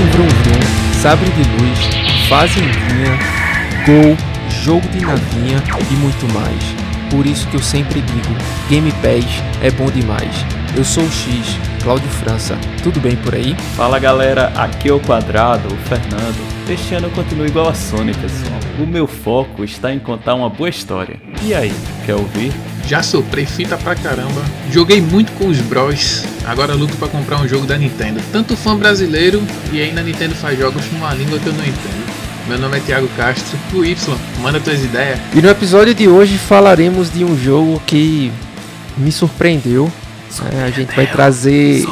tem vrum vrum, sabre de luz, fazendinha, gol, jogo de navinha e muito mais. Por isso que eu sempre digo, Game Pass é bom demais. Eu sou o X, Cláudio França. Tudo bem por aí? Fala galera, aqui é o Quadrado, o Fernando. Este ano eu continuo igual a Sony, pessoal. O meu foco está em contar uma boa história. E aí, quer ouvir? Já soprei fita pra caramba, joguei muito com os bros, agora luto pra comprar um jogo da Nintendo. Tanto fã brasileiro e ainda a Nintendo faz jogos numa língua que eu não entendo. Meu nome é Thiago Castro, o Y, manda tuas ideias. E no episódio de hoje falaremos de um jogo que me surpreendeu. É, a gente vai trazer. Me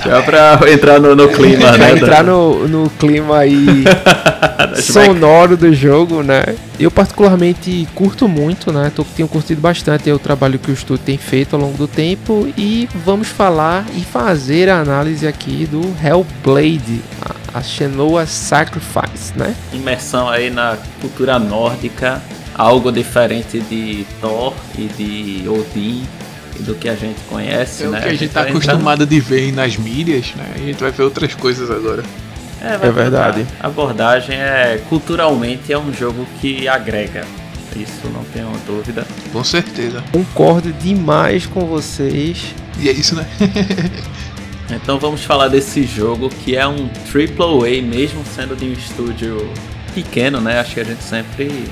surpreendeu Já pra entrar no, no clima, né? Entrar no, no clima aí sonoro do jogo, né? Eu particularmente curto muito, né? Tô, tenho curtido bastante o trabalho que o estúdio tem feito ao longo do tempo e vamos falar e fazer a análise aqui do Hellblade, a, Shenoa Sacrifice, né? Imersão aí na cultura nórdica, algo diferente de Thor e de Odin do que a gente conhece, É o né? que a gente tá vai entrar- acostumado de ver nas mídias, né? A gente vai ver outras coisas agora. É, É verdade. A abordagem é culturalmente é um jogo que agrega. Isso não tenho dúvida. Com certeza. Concordo demais com vocês. E é isso, né? Então vamos falar desse jogo que é um AAA, mesmo sendo de um estúdio pequeno, né? Acho que a gente sempre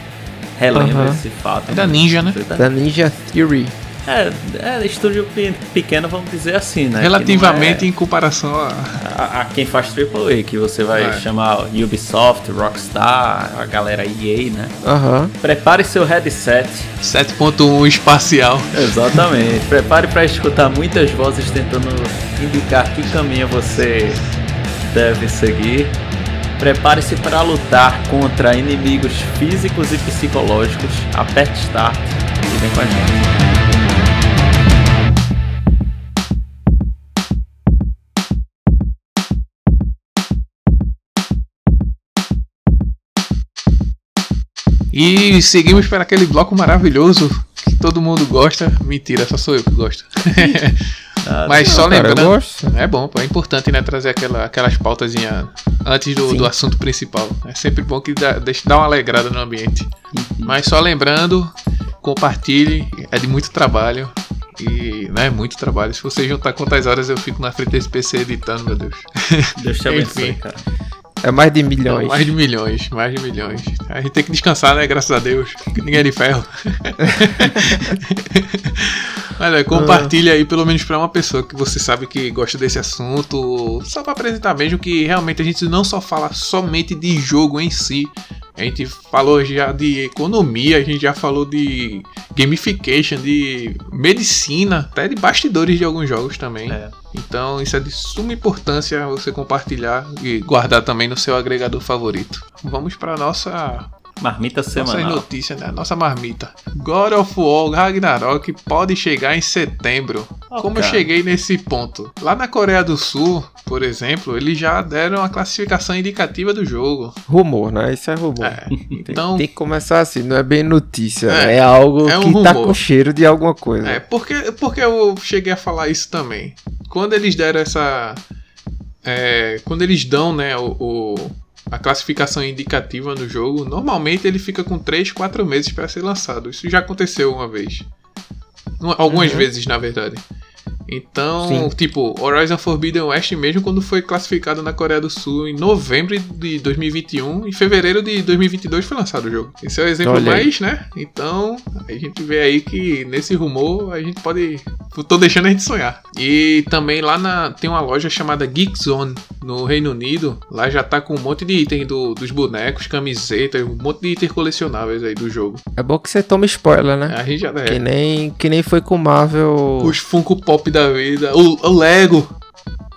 relembra Aham. esse fato. É da Ninja, né? Da Ninja Theory. É, é estúdio pe- pequeno, vamos dizer assim, né? Relativamente não em comparação a. é a, a quem faz AAA, que você vai É. chamar Ubisoft, Rockstar, a galera EA, né? Aham. Prepare seu headset 7.1 espacial. Exatamente. Prepare para escutar muitas vozes tentando indicar que caminho você deve seguir. Prepare-se para lutar contra inimigos físicos e psicológicos. Aperte Start e vem com a gente. E seguimos para aquele bloco maravilhoso que todo mundo gosta. Mentira, só sou eu que gosto. Mas só Cara, eu lembrando. É bom, pô, é importante, né, trazer aquela, aquelas pautazinhas antes do, do assunto principal. É sempre bom que dá, deixa, dá uma alegrada no ambiente. Mas só lembrando, compartilhe, é de muito trabalho. E, né, muito trabalho. Se você juntar quantas horas eu fico na frente desse PC editando, meu Deus. Deus te abençoe, Enfim. cara. É mais de milhões. Mais de milhões, mais de milhões. A gente tem que descansar, né? Graças a Deus. Que ninguém é de ferro. Olha, compartilha aí pelo menos pra uma pessoa que você sabe que gosta desse assunto. Só pra apresentar mesmo que realmente a gente não só fala somente de jogo em si. A gente falou já de economia, a gente já falou de gamification, de medicina, até de bastidores de alguns jogos também. É. Então isso é de suma importância você compartilhar e guardar também no seu agregador favorito. Vamos para nossa Marmita nossas semanal. notícias, né? Nossa marmita. God of War Ragnarok pode chegar em setembro. Oh, Como eu cara. cheguei nesse ponto? Lá na Coreia do Sul, por exemplo, eles já deram a classificação indicativa do jogo. Rumor, né? Isso é rumor. É, Tem- então Tem que começar assim, não é bem notícia, É, é algo é um que tá rumor. com cheiro de alguma coisa. É, porque, porque eu cheguei a falar isso também. Quando eles deram essa. é, quando eles dão, né, o, o- a classificação indicativa no jogo, normalmente ele fica com 3, 4 meses para ser lançado. Isso já aconteceu uma vez. Uma- Algumas Uhum. vezes, na verdade. Então, Sim. tipo, Horizon Forbidden West mesmo quando foi classificado na Coreia do Sul em novembro de 2021, em fevereiro de 2022 foi lançado o jogo. Esse é o exemplo mais, né? Então, a gente vê aí que nesse rumor a gente pode tô deixando a gente sonhar. E também lá na tem uma loja chamada Geek Zone no Reino Unido, lá já tá com um monte de item do- dos bonecos, camisetas, um monte de itens colecionáveis aí do jogo. É bom que você tome spoiler, né? A gente já Que é, nem, que nem foi com o Marvel. os Funko Pop da vida, o, o Lego,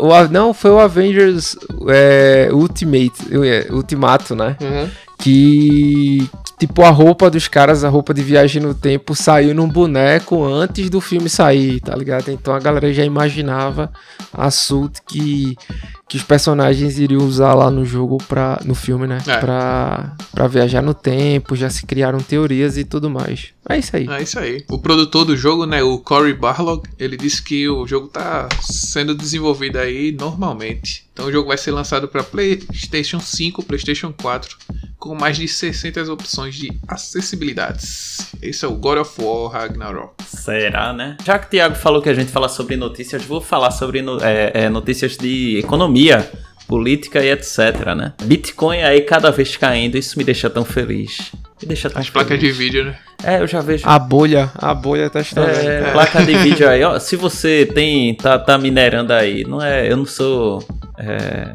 O, não, foi o Avengers é, Ultimate, é, Ultimato, né? Uhum. Que, tipo, a roupa dos caras, a roupa de viagem no tempo, saiu num boneco antes do filme sair, tá ligado? Então a galera já imaginava a suit que que os personagens iriam usar lá no jogo pra, no filme, né? É. Pra, pra viajar no tempo, já se criaram teorias e tudo mais. É isso aí. É isso aí. O produtor do jogo, né, o Cory Barlog, ele disse que o jogo tá sendo desenvolvido aí normalmente. Então o jogo vai ser lançado para PlayStation 5, PlayStation 4, com mais de 600 opções de acessibilidades. Esse é o God of War Ragnarok. Será, né? Já que o Thiago falou que a gente fala sobre notícias, vou falar sobre no, é, é, notícias de economia política e etc, né? Bitcoin aí cada vez caindo, isso me deixa tão feliz. Me deixa tão As feliz. placas de vídeo, né? É, eu já vejo. A bolha, a bolha tá estourando. É, é, placa de vídeo aí, ó. Se você tem, tá, tá minerando aí, não é, eu não sou é,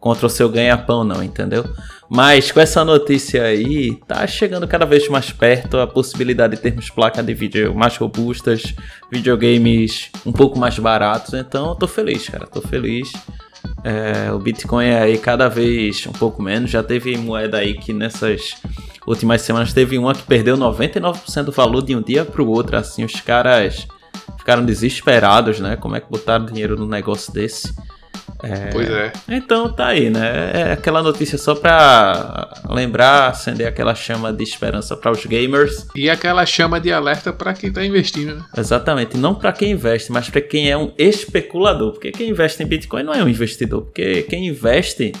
contra o seu ganha-pão, não, entendeu? Mas com essa notícia aí, tá chegando cada vez mais perto a possibilidade de termos placas de vídeo mais robustas, videogames um pouco mais baratos. Então, eu tô feliz, cara, tô feliz. É, o Bitcoin é aí cada vez um pouco menos. Já teve moeda aí que nessas últimas semanas teve uma que perdeu 99% do valor de um dia para o outro. Assim, os caras ficaram desesperados, né? Como é que botaram dinheiro num negócio desse? É, pois é. Então tá aí, né? É aquela notícia só pra lembrar, acender aquela chama de esperança para os gamers. E aquela chama de alerta para quem tá investindo, né? Exatamente. Não para quem investe, mas para quem é um especulador. Porque quem investe em Bitcoin não é um investidor. Porque quem investe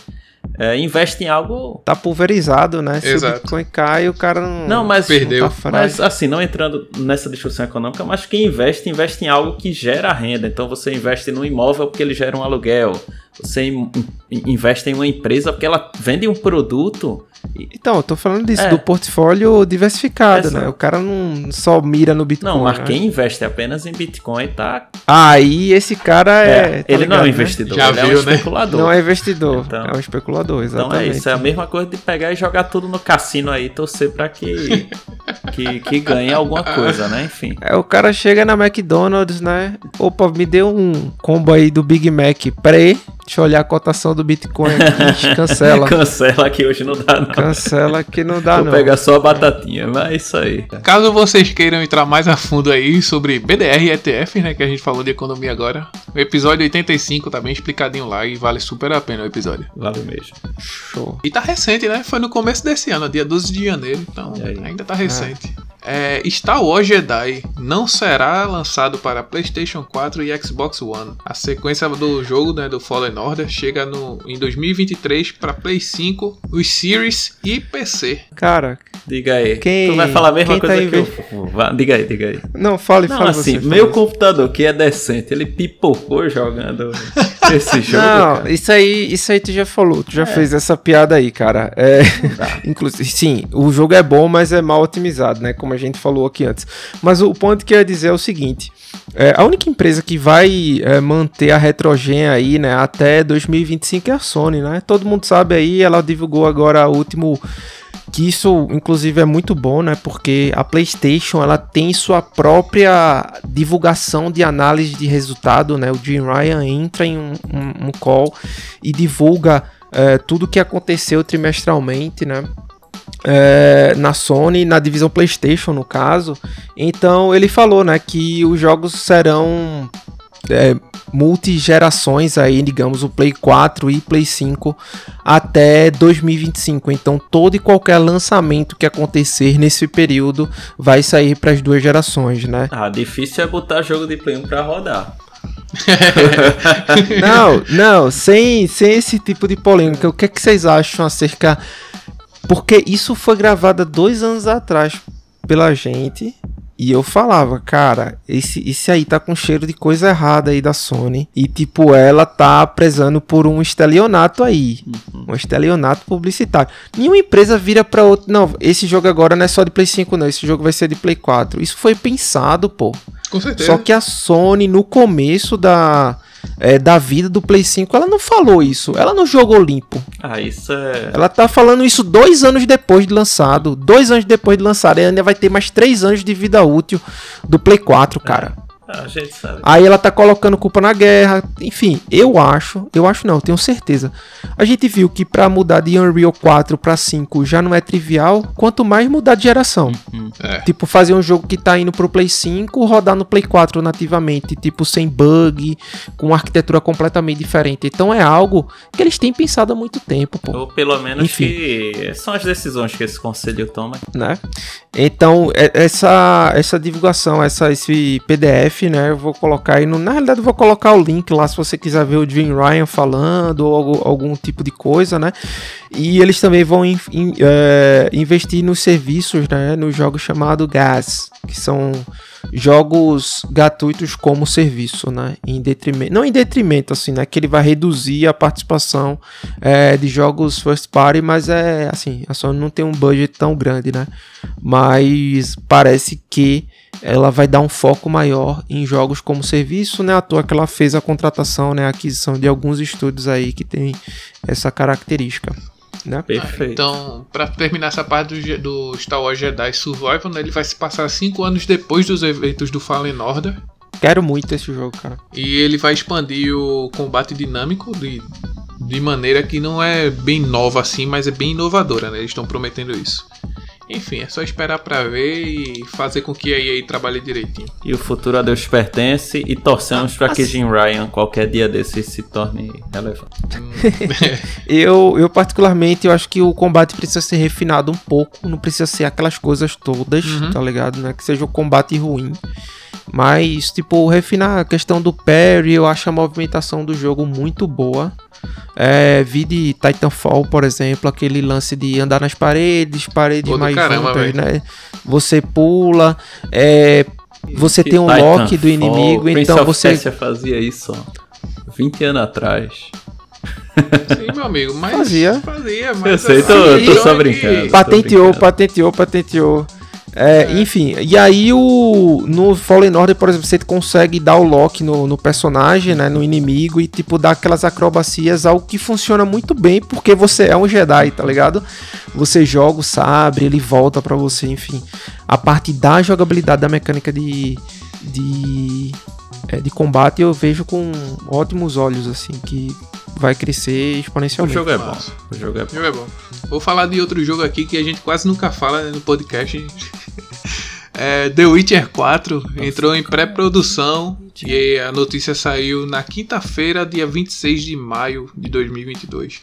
é, investe em algo. Tá pulverizado, né? Se Exato. o Bitcoin cai, o cara não. Não, mas. Perdeu. Não tá mas assim, não entrando nessa discussão econômica, mas quem investe, investe em algo que gera renda. Então você investe no imóvel porque ele gera um aluguel. Você investe em uma empresa porque ela vende um produto então, eu tô falando disso, é. do portfólio diversificado, né? O cara não só mira no Bitcoin. Não, mas né? quem investe apenas em Bitcoin tá. Aí esse cara é. é tá ele ligado, não é um né? investidor, Já ele viu, é um né? especulador. Não é investidor, então, é um especulador, exatamente. Então é isso, é a mesma coisa de pegar e jogar tudo no cassino aí, torcer pra que, que, que ganhe alguma coisa, né? Enfim. É, o cara chega na McDonald's, né? Opa, me deu um combo aí do Big Mac pré Deixa eu olhar a cotação do Bitcoin aqui. Cancela. Cancela que hoje não dá, não. Cancela que não dá, Vou não. Vou pegar só a batatinha, mas é isso aí. Caso vocês queiram entrar mais a fundo aí sobre BDR e ETF, né? Que a gente falou de economia agora. O episódio 85 tá bem explicadinho lá e vale super a pena o episódio. Vale mesmo. Show. E tá recente, né? Foi no começo desse ano, dia 12 de janeiro. Então ainda tá recente. É. É, Star Wars Jedi não será lançado para PlayStation 4 e Xbox One. A sequência do jogo, né, do Fallen Order, chega no, em 2023 para Play 5, os Series e PC. Cara, diga aí. Quem, tu vai falar a mesma coisa tá que eu. Diga aí, diga aí. Não, fale, não, fale assim, você, meu computador que é decente, ele pipocou jogando esse jogo. Não, cara. isso aí, isso aí tu já falou, tu já é. fez essa piada aí, cara. É, inclusive, sim, o jogo é bom, mas é mal otimizado, né? Como a gente falou aqui antes. Mas o ponto que eu ia dizer é o seguinte: é, a única empresa que vai é, manter a Retrogen aí, né, até 2025 é a Sony, né? Todo mundo sabe aí, ela divulgou agora o último que isso inclusive é muito bom, né? Porque a PlayStation ela tem sua própria divulgação de análise de resultado, né? O Jim Ryan entra em um, um, um call e divulga é, tudo o que aconteceu trimestralmente, né? é, na Sony, na divisão PlayStation no caso. Então ele falou, né, que os jogos serão é, multigerações aí, digamos, o Play 4 e Play 5 até 2025. Então todo e qualquer lançamento que acontecer nesse período vai sair para as duas gerações, né? Ah, difícil é botar jogo de Play 1 para rodar. não, não, sem, sem esse tipo de polêmica, o que, é que vocês acham acerca porque isso foi gravado dois anos atrás pela gente. E eu falava, cara, esse, esse aí tá com cheiro de coisa errada aí da Sony. E, tipo, ela tá prezando por um estelionato aí. Uhum. Um estelionato publicitário. Nenhuma empresa vira pra outra. Não, esse jogo agora não é só de Play 5, não. Esse jogo vai ser de Play 4. Isso foi pensado, pô. Com certeza. Só que a Sony, no começo da é, da vida do Play 5, ela não falou isso. Ela não jogou limpo. Ah, isso é. Ela tá falando isso dois anos depois de lançado. Dois anos depois de lançado. E ainda vai ter mais três anos de vida útil do Play 4, cara. A gente sabe. Aí ela tá colocando culpa na guerra. Enfim, eu acho, eu acho não, tenho certeza. A gente viu que para mudar de Unreal 4 para 5 já não é trivial, quanto mais mudar de geração. Uhum. É. Tipo, fazer um jogo que tá indo pro Play 5, rodar no Play 4 nativamente, tipo, sem bug, com arquitetura completamente diferente. Então é algo que eles têm pensado há muito tempo, pô. Ou pelo menos Enfim. que são as decisões que esse conselho toma. Né? Então, é, essa, essa divulgação, essa, esse PDF, né? Eu vou colocar aí. No, na realidade, eu vou colocar o link lá se você quiser ver o Dream Ryan falando ou algum, algum tipo de coisa, né? E eles também vão in, in, é, investir nos serviços, né? Nos jogos chamados GAS, que são jogos gratuitos como serviço, né? Em detrimento, não em detrimento, assim, né? Que ele vai reduzir a participação é, de jogos first party, mas é assim, a Sony não tem um budget tão grande, né? Mas parece que ela vai dar um foco maior em jogos como serviço, né? À toa que ela fez a contratação, né? A aquisição de alguns estúdios aí que tem essa característica. Né? Perfeito. Então, para terminar essa parte do, do, Star Wars Jedi Survival, né, ele vai se passar cinco anos depois dos eventos do Fallen Order. Quero muito esse jogo, cara. E ele vai expandir o combate dinâmico de, de maneira que não é bem nova assim, mas é bem inovadora, né? Eles estão prometendo isso. Enfim, é só esperar para ver e fazer com que a EA trabalhe direitinho. E o futuro a Deus pertence e torcemos ah, para que Jim Ryan qualquer dia desses se torne relevante. Hum. eu, eu particularmente eu acho que o combate precisa ser refinado um pouco, não precisa ser aquelas coisas todas, uhum. tá ligado? Não é que seja o um combate ruim. Mas, tipo, refinar a questão do parry, eu acho a movimentação do jogo muito boa. É, vi de Titanfall, por exemplo, aquele lance de andar nas paredes, paredes Pô, mais caramba, juntas, né? Você pula, é, você que tem um Titanfall, lock do inimigo, Prince então você Persia fazia isso, ó, 20 anos atrás. Sim, meu amigo, mas fazia, fazia mas eu sei, tô, tô só brincando. Patenteou, patenteou, patenteou. É, é. Enfim, e aí o no Fallen Order, por exemplo, você consegue dar o lock no, no, personagem, né, no inimigo e tipo dar aquelas acrobacias, algo que funciona muito bem porque você é um Jedi, tá ligado? Você joga o sabre, ele volta para você, enfim. A parte da jogabilidade da mecânica de de é, de combate eu vejo com ótimos olhos assim, que vai crescer exponencialmente. O jogo é bom. O jogo é bom. O jogo é bom. Vou falar de outro jogo aqui que a gente quase nunca fala né, no podcast. É, The Witcher 4 Nossa, entrou em pré-produção e a notícia saiu na quinta-feira, dia 26 de maio de 2022.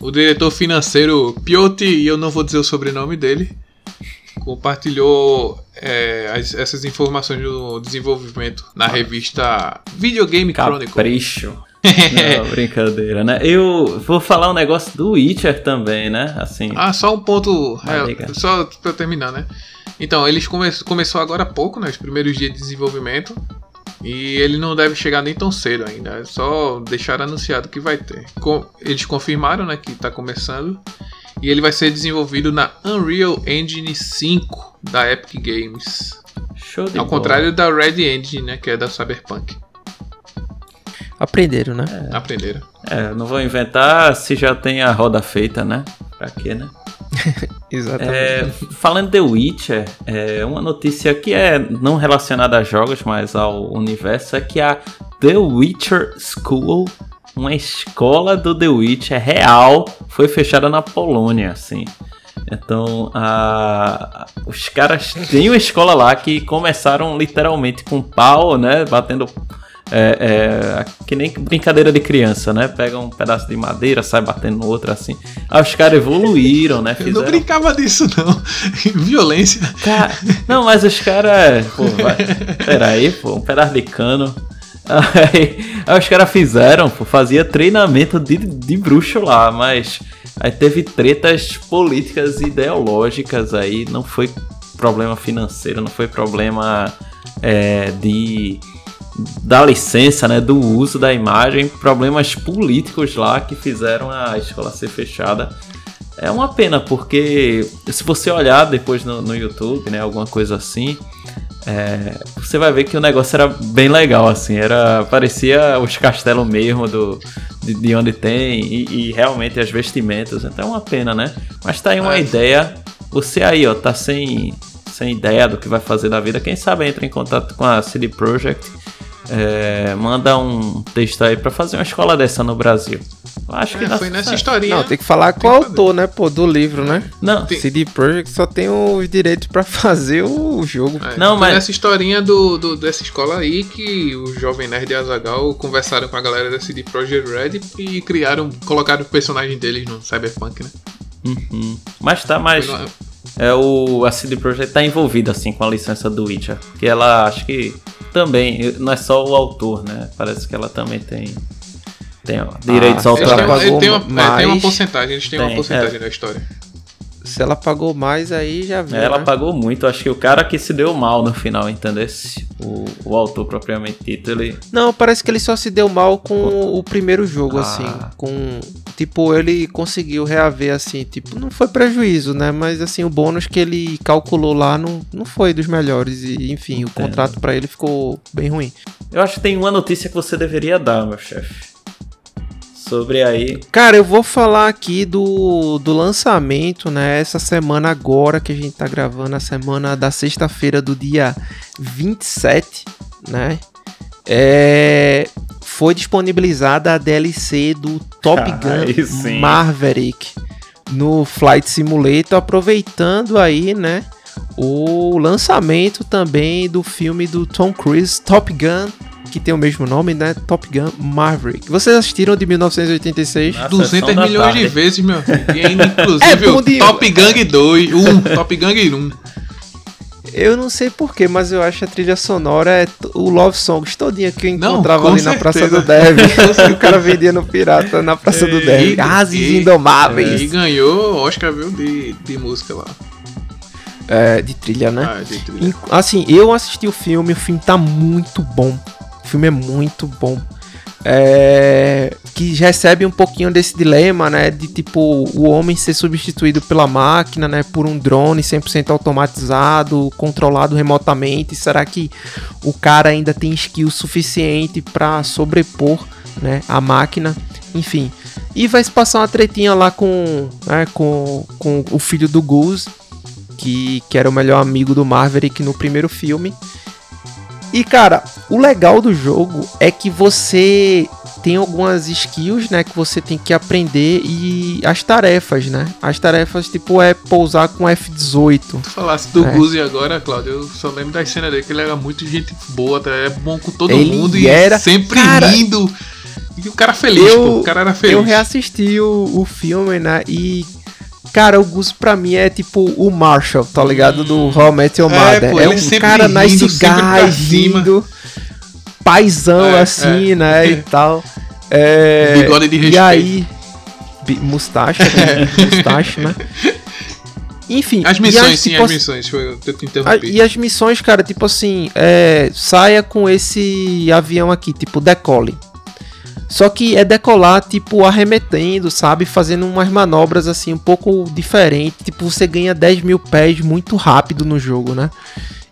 O diretor financeiro Piotr, e eu não vou dizer o sobrenome dele, compartilhou é, as, essas informações do desenvolvimento na revista Videogame Chronicle. Capricho. Não, brincadeira, né? Eu vou falar um negócio do Witcher também, né? Assim. Ah, só um ponto. É, só pra terminar, né? Então, eles come começou agora há pouco, né? Os primeiros dias de desenvolvimento. E ele não deve chegar nem tão cedo ainda. É só deixar anunciado que vai ter. Com eles confirmaram, né? Que tá começando. E ele vai ser desenvolvido na Unreal Engine 5 da Epic Games. Show de Ao bola. contrário da Red Engine, né? Que é da Cyberpunk. Aprenderam, né? É. Aprenderam. É, não vou inventar se já tem a roda feita, né? Pra quê, né? Exatamente. É, falando de The Witcher, é, uma notícia que é não relacionada a jogos, mas ao universo, é que a The Witcher School, uma escola do The Witcher real, foi fechada na Polônia, assim. Então, a, os caras têm uma escola lá que começaram literalmente com pau, né? Batendo é, é, que nem brincadeira de criança, né? Pega um pedaço de madeira, sai batendo no outro assim. Aí os caras evoluíram, né? Fizeram... Eu não brincava disso, não. Violência. Cara, não, mas os caras. Pô, vai. Peraí, pô, um pedaço de cano. Aí, aí os caras fizeram, pô, fazia treinamento de, de bruxo lá, mas aí teve tretas políticas e ideológicas aí, não foi problema financeiro, não foi problema é, de da licença, né, do uso da imagem, problemas políticos lá que fizeram a escola ser fechada. É uma pena, porque se você olhar depois no, no YouTube, né, alguma coisa assim, é, você vai ver que o negócio era bem legal, assim, era parecia os castelos mesmo do, de, de onde tem e, e, realmente as vestimentas, então é uma pena, né? Mas tá aí uma ideia, você aí, ó, tá sem sem ideia do que vai fazer da vida, quem sabe entra em contato com a CD Projekt é, manda um texto aí pra fazer uma escola dessa no Brasil. Acho é, que foi nessa historinha. Não, tem que falar com o autor, né, pô, do livro, né? Não. Tem... CD Projekt só tem os direitos pra fazer o jogo. É, não, mas nessa historinha do, do, dessa escola aí que o jovem nerd e Azagal conversaram com a galera da CD Projekt Red e criaram, colocaram o personagem deles no Cyberpunk, né? Uhum. Mas tá mais é o a CD Projekt tá envolvida assim com a licença do Witcher, que ela acho que também não é só o autor, né? Parece que ela também tem tem ó, direitos ah, autorais. Ele tem uma, mais, é, tem uma porcentagem, eles têm tem, uma porcentagem é. da história. Se ela pagou mais, aí já viu. Ela né? pagou muito. Acho que o cara que se deu mal no final, entendeu? O, o autor propriamente dito, ele. Não, parece que ele só se deu mal com o primeiro jogo, ah. assim. Com. Tipo, ele conseguiu reaver, assim. Tipo, não foi prejuízo, né? Mas, assim, o bônus que ele calculou lá não, não foi dos melhores. E, enfim, Entendo. o contrato para ele ficou bem ruim. Eu acho que tem uma notícia que você deveria dar, meu chefe sobre aí. Cara, eu vou falar aqui do, do lançamento, né? Essa semana agora que a gente tá gravando, a semana da sexta-feira do dia 27, né? É, foi disponibilizada a DLC do Top Gun Maverick no Flight Simulator, aproveitando aí, né? O lançamento também do filme do Tom Cruise, Top Gun que tem o mesmo nome, né? Top Gun Maverick. Vocês assistiram de 1986? Na 200 milhões tarde. de vezes, meu filho. E ainda, inclusive, é de... Top Gun 2, 1, Top Gun 1. Eu não sei porquê, mas eu acho a trilha sonora é o Love Songs todinha que eu encontrava não, ali certeza. na Praça do Dev. o cara vendia no Pirata na Praça é, do Dev. Ases Indomáveis. É, e ganhou Oscar, viu, de, de música lá. É, de trilha, né? Ah, de trilha. Assim, eu assisti o filme, o filme tá muito bom. O filme é muito bom. É, que recebe um pouquinho desse dilema, né, de tipo o homem ser substituído pela máquina, né, por um drone 100% automatizado, controlado remotamente. Será que o cara ainda tem skill suficiente para sobrepor, né, a máquina? Enfim. E vai se passar uma tretinha lá com, né, com, com o filho do Goose, que, que era o melhor amigo do Maverick no primeiro filme. E cara, o legal do jogo é que você tem algumas skills, né, que você tem que aprender e as tarefas, né? As tarefas tipo é pousar com F18. Tu falasse do é. Guzi agora, Claudio, eu só lembro da cena dele que ele era muito gente boa, tá? é bom com todo ele mundo e era... sempre cara... rindo. E o cara feliz, eu, pô, o cara era feliz. Eu reassisti o, o filme, né, e Cara, o Gus pra mim é tipo o Marshall, tá ligado? Do How I Met Your é, Mother. É, pô, é um cara nice guy, rindo, paizão é, assim, é. né, e tal. É, Bigode de respeito. E aí, mustache, né? mustache, né? Enfim. As missões, as, sim, tipo, as missões. Foi, eu te interrompi. E as missões, cara, tipo assim, é, saia com esse avião aqui, tipo, decole. Só que é decolar, tipo, arremetendo, sabe? Fazendo umas manobras assim um pouco diferentes. Tipo, você ganha 10 mil pés muito rápido no jogo, né?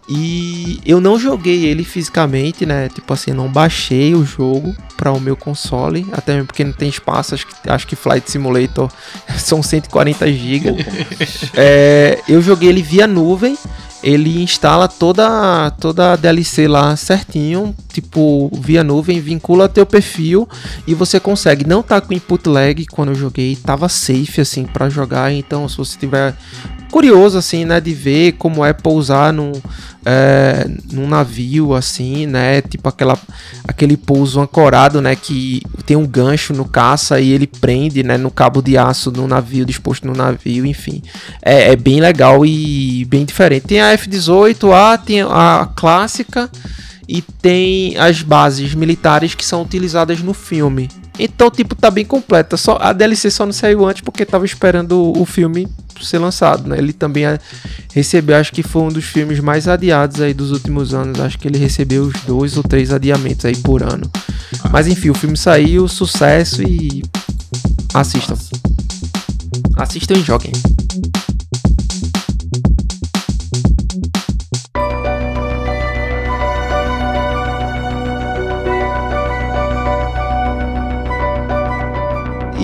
E eu não joguei ele fisicamente, né? Tipo assim, não baixei o jogo para o meu console, até mesmo porque não tem espaço. Acho que, acho que Flight Simulator são 140 GB. é, eu joguei ele via nuvem ele instala toda toda a DLC lá certinho, tipo via nuvem, vincula teu perfil e você consegue. Não tá com input lag quando eu joguei, tava safe assim para jogar. Então, se você tiver curioso assim, né, de ver como é pousar num, é, num navio assim, né, tipo aquela aquele pouso ancorado, né, que tem um gancho no caça e ele prende, né, no cabo de aço no navio disposto no navio, enfim, é, é bem legal e bem diferente. Tem a F-18A, tem a clássica e tem as bases militares que são utilizadas no filme. Então, tipo, tá bem completa. Só a DLC só não saiu antes porque tava esperando o filme ser lançado, né? Ele também recebeu, acho que foi um dos filmes mais adiados aí dos últimos anos. Acho que ele recebeu os dois ou três adiamentos aí por ano. Mas enfim, o filme saiu, sucesso e assistam. Assistam e joguem.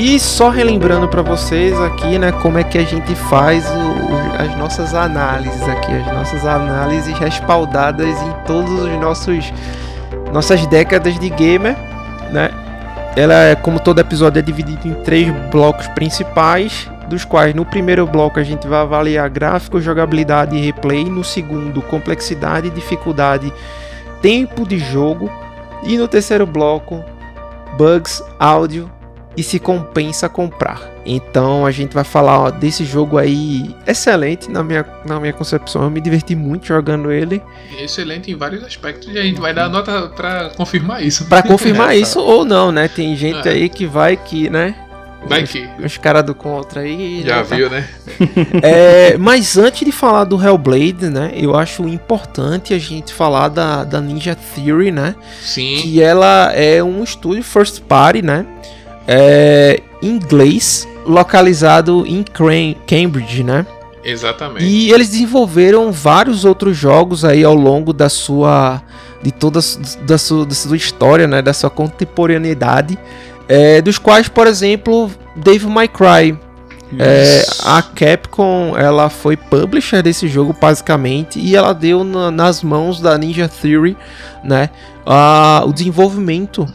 E só relembrando para vocês aqui, né, como é que a gente faz o, as nossas análises aqui, as nossas análises respaldadas em todos os nossos nossas décadas de gamer, né? Ela é como todo episódio é dividido em três blocos principais, dos quais no primeiro bloco a gente vai avaliar gráfico, jogabilidade e replay, no segundo complexidade, dificuldade, tempo de jogo e no terceiro bloco bugs, áudio e se compensa comprar. Então a gente vai falar ó, desse jogo aí excelente na minha, na minha concepção. Eu me diverti muito jogando ele. Excelente em vários aspectos e a gente vai dar nota para confirmar isso. Para confirmar isso ou não, né? Tem gente é. aí que vai que, né? Vai que. Os, os caras do contra aí. Já, viu, tá. né? é, mas antes de falar do Hellblade, né? Eu acho importante a gente falar da, da Ninja Theory, né? Sim. Que ela é um estúdio first party, né? É, inglês localizado em Cambridge, né? Exatamente. E eles desenvolveram vários outros jogos aí ao longo da sua de toda da sua, da sua história, né, da sua contemporaneidade, é, dos quais, por exemplo, Dave My Cry. É, a Capcom ela foi publisher desse jogo basicamente e ela deu na, nas mãos da Ninja Theory, né, a, o desenvolvimento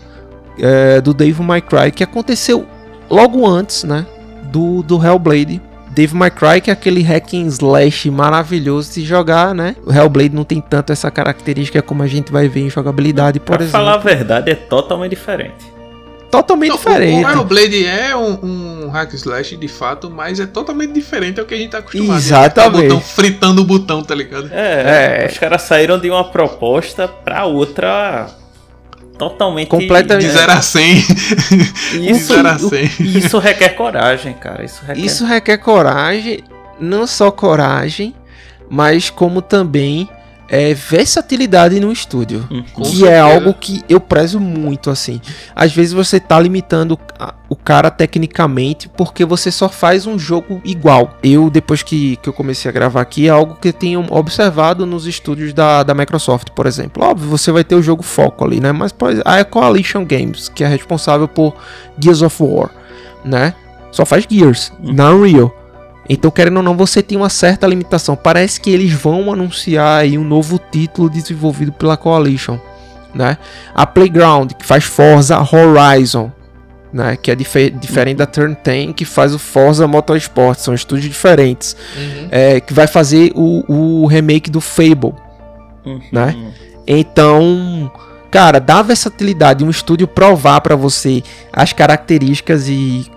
é, do Dave My Cry que aconteceu logo antes, né, do, do Hellblade. Dave My Cry, que é aquele hack and slash maravilhoso de jogar, né? O Hellblade não tem tanto essa característica como a gente vai ver em jogabilidade, por pra exemplo. Pra falar a verdade, é totalmente diferente. Totalmente não, diferente. O Hellblade é um, um hack slash de fato, mas é totalmente diferente ao que a gente tá acostumado. Exatamente. Botão, fritando o botão, tá ligado? É, é. os caras saíram de uma proposta pra outra totalmente completamente de 0 a 100. Isso, a 100. isso requer coragem, cara. Isso requer... isso requer coragem, não só coragem, mas como também é, versatilidade no estúdio. Hum, que certeza. é algo que eu prezo muito, assim. Às vezes você tá limitando o cara tecnicamente porque você só faz um jogo igual. Eu, depois que, que eu comecei a gravar aqui, é algo que eu tenho observado nos estúdios da, da Microsoft, por exemplo. Óbvio, você vai ter o jogo foco ali, né? Mas exemplo, a Coalition Games, que é responsável por Gears of War, né? Só faz Gears, hum. na Unreal. Então, querendo ou não, você tem uma certa limitação. Parece que eles vão anunciar aí um novo título desenvolvido pela Coalition, né? A Playground, que faz Forza Horizon, né? Que é dif diferente da Turn 10, que faz o Forza Motorsport. São estúdios diferentes. Uhum. É, que vai fazer o, o remake do Fable, uhum. né? Então, cara, dá versatilidade um estúdio provar para você as características e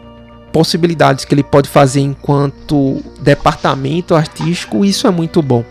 possibilidades que ele pode fazer enquanto departamento artístico, isso é muito bom.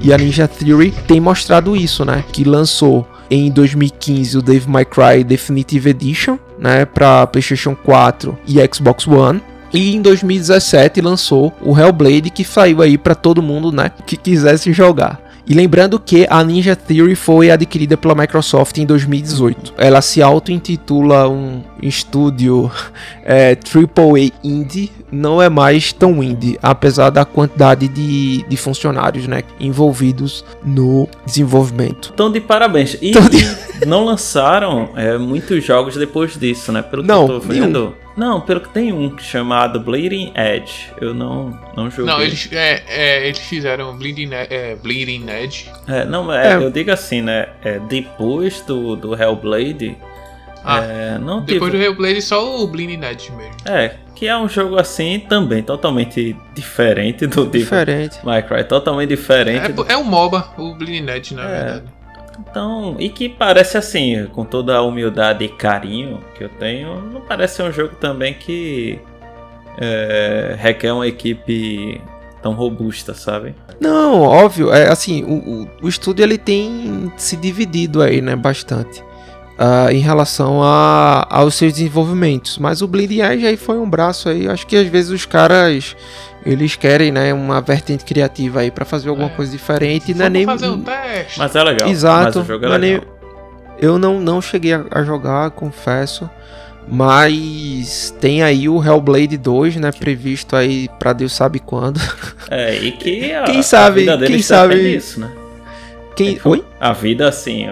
E a Ninja Theory tem mostrado isso, né? Que lançou em 2015 o Dave My Cry Definitive Edition, né, para PlayStation 4 e Xbox One. E em 2017 lançou o Hellblade que saiu aí para todo mundo, né, que quisesse jogar. E lembrando que a Ninja Theory foi adquirida pela Microsoft em 2018. Ela se auto-intitula um estúdio é, AAA indie, não é mais tão indie, apesar da quantidade de, de funcionários né, envolvidos no desenvolvimento. Então, de parabéns. E, de... não lançaram é, muitos jogos depois disso, né? Pelo não, que eu tô vendo. Nenhum. Não, pelo que tem um chamado Bleeding Edge. Eu não, não joguei. Não, eles, é, é, eles fizeram Bleeding, é, Bleeding Edge. É, não, é, eu digo assim, né? É, depois do, do Hellblade. Ah, não depois tive... do Hellblade só o Bleeding Edge mesmo. É, que é um jogo assim também totalmente diferente do diferente. Minecraft, totalmente diferente. É, do... é um MOBA, o Bleeding Edge, na verdade. Então, e que parece assim, com toda a humildade e carinho que eu tenho, não parece ser um jogo também que é, requer uma equipe tão robusta, sabe? Não, óbvio, é assim, o, o, estúdio ele tem se dividido aí, né, bastante. Uh, em relação a, aos seus desenvolvimentos, mas o Bleeding Edge aí foi um braço aí, acho que às vezes os caras eles querem, né, uma vertente criativa aí para fazer alguma é. coisa diferente. Não é nem... fazer um teste. Mas é legal. Exato. Mas o jogo é legal. Nem... Eu não, não cheguei a, a, jogar, confesso. Mas tem aí o Hellblade 2, né, previsto aí para Deus sabe quando. É, e que a, quem sabe, quem sabe isso, né? Quem... Oi? A vida, assim,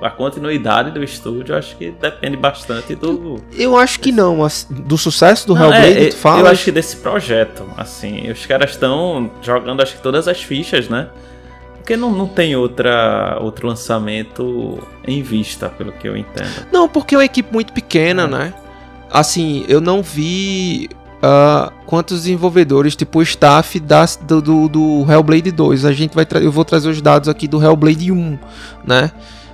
a continuidade do estúdio, acho que depende bastante do. Eu acho que não, do sucesso do não, Hellblade, é, tu fala. Eu acho que desse projeto, assim, os caras estão jogando, acho que todas as fichas, né? Porque não, não tem outra, outro lançamento em vista, pelo que eu entendo. Não, porque é uma equipe muito pequena, é. né? Assim, eu não vi uh, quantos desenvolvedores, tipo o staff da, do, do, do Hellblade 2. A gente vai eu vou trazer os dados aqui do Hellblade 1, né?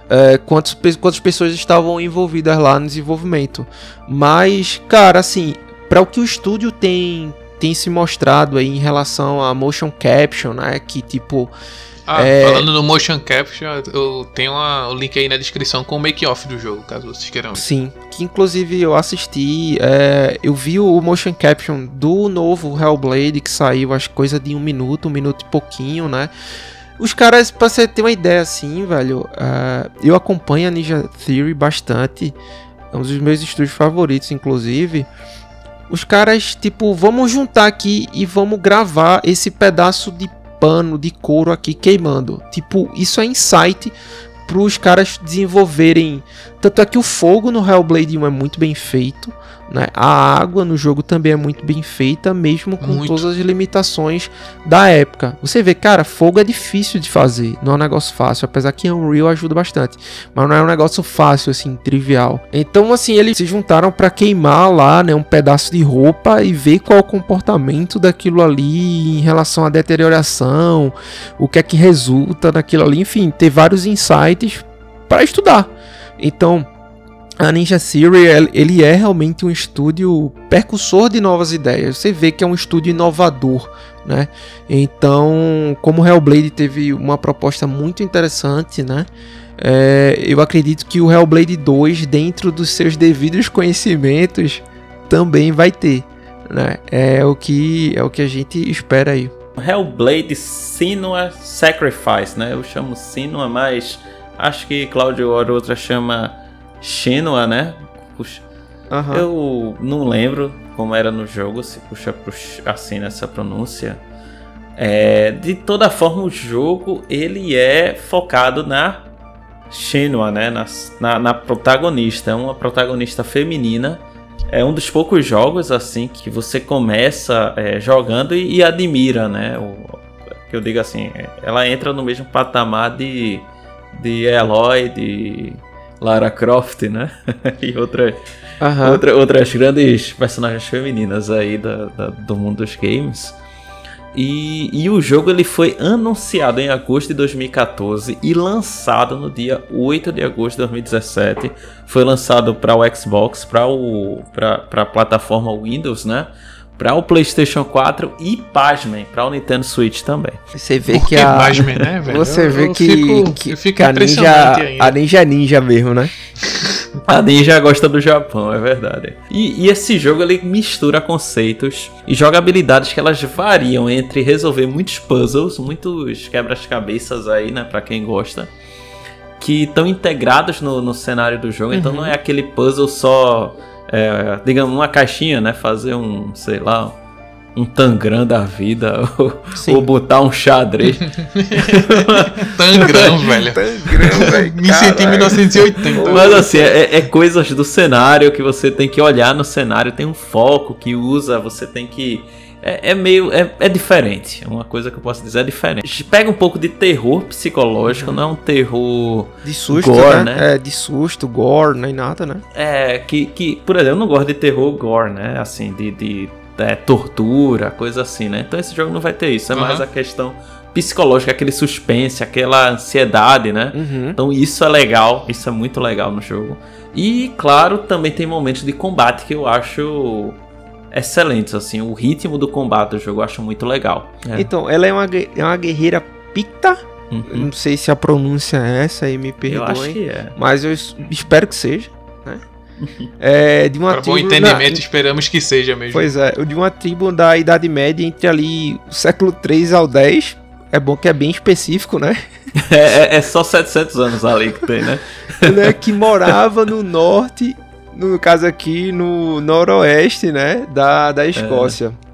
É, quantas, quantas pessoas estavam envolvidas lá no desenvolvimento. Mas, cara, assim, para o que o estúdio tem, tem se mostrado aí em relação a motion capture, né? Que tipo ah, é... falando no motion capture, eu tenho uma, o link aí na descrição com o make-off do jogo, caso vocês queiram. Sim, que inclusive eu assisti, é, eu vi o motion capture do novo Hellblade que saiu, acho coisa de um minuto, um minuto e pouquinho, né? Os caras, pra você ter uma ideia assim, velho, uh, eu acompanho a Ninja Theory bastante, é um dos meus estúdios favoritos, inclusive. Os caras, tipo, vamos juntar aqui e vamos gravar esse pedaço de pano de couro aqui queimando. Tipo, isso é insight para os caras desenvolverem. Tanto é que o fogo no Hellblade 1 é muito bem feito. Né? A água no jogo também é muito bem feita, mesmo com muito. todas as limitações da época. Você vê, cara, fogo é difícil de fazer, não é um negócio fácil, apesar que Unreal ajuda bastante, mas não é um negócio fácil, assim, trivial. Então, assim, eles se juntaram para queimar lá, né, um pedaço de roupa e ver qual é o comportamento daquilo ali em relação à deterioração, o que é que resulta daquilo ali, enfim, ter vários insights para estudar. Então, a Ninja Theory ele é realmente um estúdio percussor de novas ideias. Você vê que é um estúdio inovador, né? Então, como Hellblade teve uma proposta muito interessante, né? É, eu acredito que o Hellblade 2, dentro dos seus devidos conhecimentos, também vai ter, né? É o que é o que a gente espera aí. Hellblade Sinua Sacrifice, né? Eu chamo Sinua, mas acho que Claudio Orotra chama Shenua, né? Puxa. Uhum. Eu não lembro como era no jogo, se puxa assim nessa pronúncia. É, de toda forma, o jogo ele é focado na Shenua, né? Na, na, na, protagonista. É uma protagonista feminina. É um dos poucos jogos assim que você começa é, jogando e, e, admira, né? O, que eu digo assim, ela entra no mesmo patamar de, de Eloy, de Lara Croft, né? e outra, uhum. outra, outras grandes personagens femininas aí da, da, do mundo dos games. E, e, o jogo ele foi anunciado em agosto de 2014 e lançado no dia 8 de agosto de 2017. Foi lançado para o Xbox, para a plataforma Windows, né? Para o PlayStation 4 e, pasmem, para o Nintendo Switch também. Você vê que, que a. Pasmem, né, velho? Você vê eu que, fico, que, fico que a, ninja, a Ninja é Ninja mesmo, né? a Ninja gosta do Japão, é verdade. E, e, esse jogo ele mistura conceitos e jogabilidades que elas variam entre resolver muitos puzzles, muitos quebras-cabeças aí, né, para quem gosta. Que estão integrados no, no cenário do jogo, então uhum. então não é aquele puzzle só é, digamos, uma caixinha, né? Fazer um, sei lá, um tangram da vida, ou, ou botar um xadrez. tangram, velho. Tangram, velho. Me senti em 1980. Mas assim, é, é, coisas do cenário que você tem que olhar no cenário, tem um foco que usa, você tem que é, é meio. É, é, diferente. Uma coisa que eu posso dizer é diferente. Pega um pouco de terror psicológico, não é um terror. De susto, gore, né? né? É, de susto, gore, nem nada, né? É, que, que. Por exemplo, eu não gosto de terror gore, né? Assim, de. de é, tortura, coisa assim, né? Então esse jogo não vai ter isso. É uhum. mais a questão psicológica, aquele suspense, aquela ansiedade, né? Uhum. Então isso é legal, isso é muito legal no jogo. E claro, também tem momentos de combate que eu acho excelentes, assim. O ritmo do combate do jogo eu acho muito legal. É. Então, ela é uma, é uma guerreira picta. Uhum. Não sei se a pronúncia é essa aí, me perdoe. Eu acho que é. Mas eu espero que seja, né? É, de uma Para bom entendimento, da... esperamos que seja mesmo. Pois é, de uma tribo da Idade Média entre ali o século 3 ao 10. É bom que é bem específico, né? É, é, é só 700 anos ali que tem, né? né? Que morava no norte no caso aqui no noroeste, né, da, da Escócia. É.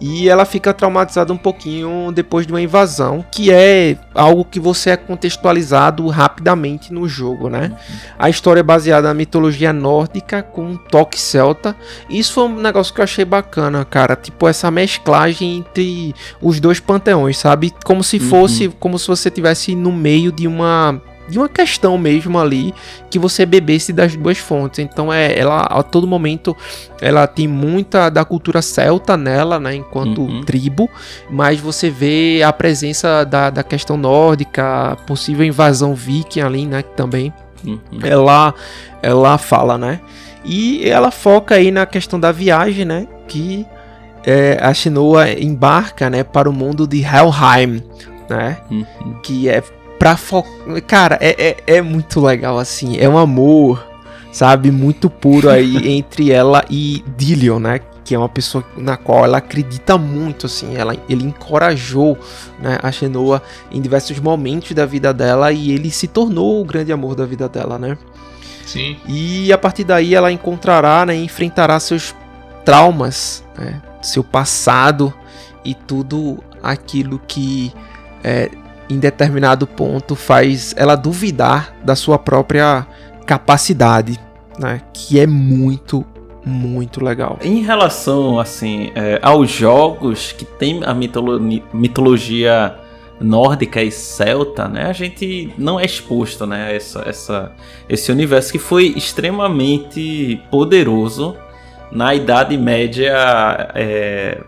e ela fica traumatizada um pouquinho depois de uma invasão, que é algo que você é contextualizado rapidamente no jogo, né? A história é baseada na mitologia nórdica com um toque celta. Isso foi um negócio que eu achei bacana, cara. Tipo essa mesclagem entre os dois panteões, sabe? Como se fosse, uhum. como se você tivesse no meio de uma de uma questão mesmo ali que você bebesse das duas fontes. Então é ela a todo momento ela tem muita da cultura celta nela, né, enquanto uhum. tribo, mas você vê a presença da, da questão nórdica, possível invasão viking ali, né, também uhum. ela ela fala, né? E ela foca aí na questão da viagem, né, que é, a Shinoa embarca, né, para o mundo de Helheim, né? Uhum. Que é pra focar. Cara, é, é, é muito legal, assim. É um amor, sabe? Muito puro aí entre ela e Dillion, né? Que é uma pessoa na qual ela acredita muito, assim. Ela, ele encorajou né, a Shenoa em diversos momentos da vida dela e ele se tornou o grande amor da vida dela, né? Sim. E a partir daí ela encontrará, né? Enfrentará seus traumas, né, seu passado e tudo aquilo que é, em determinado ponto faz ela duvidar da sua própria capacidade, né? Que é muito, muito legal. Em relação, assim, é, aos jogos que tem a mitolo mitologia nórdica e celta, né? A gente não é exposto, né? Essa, essa, esse universo que foi extremamente poderoso na Idade Média é,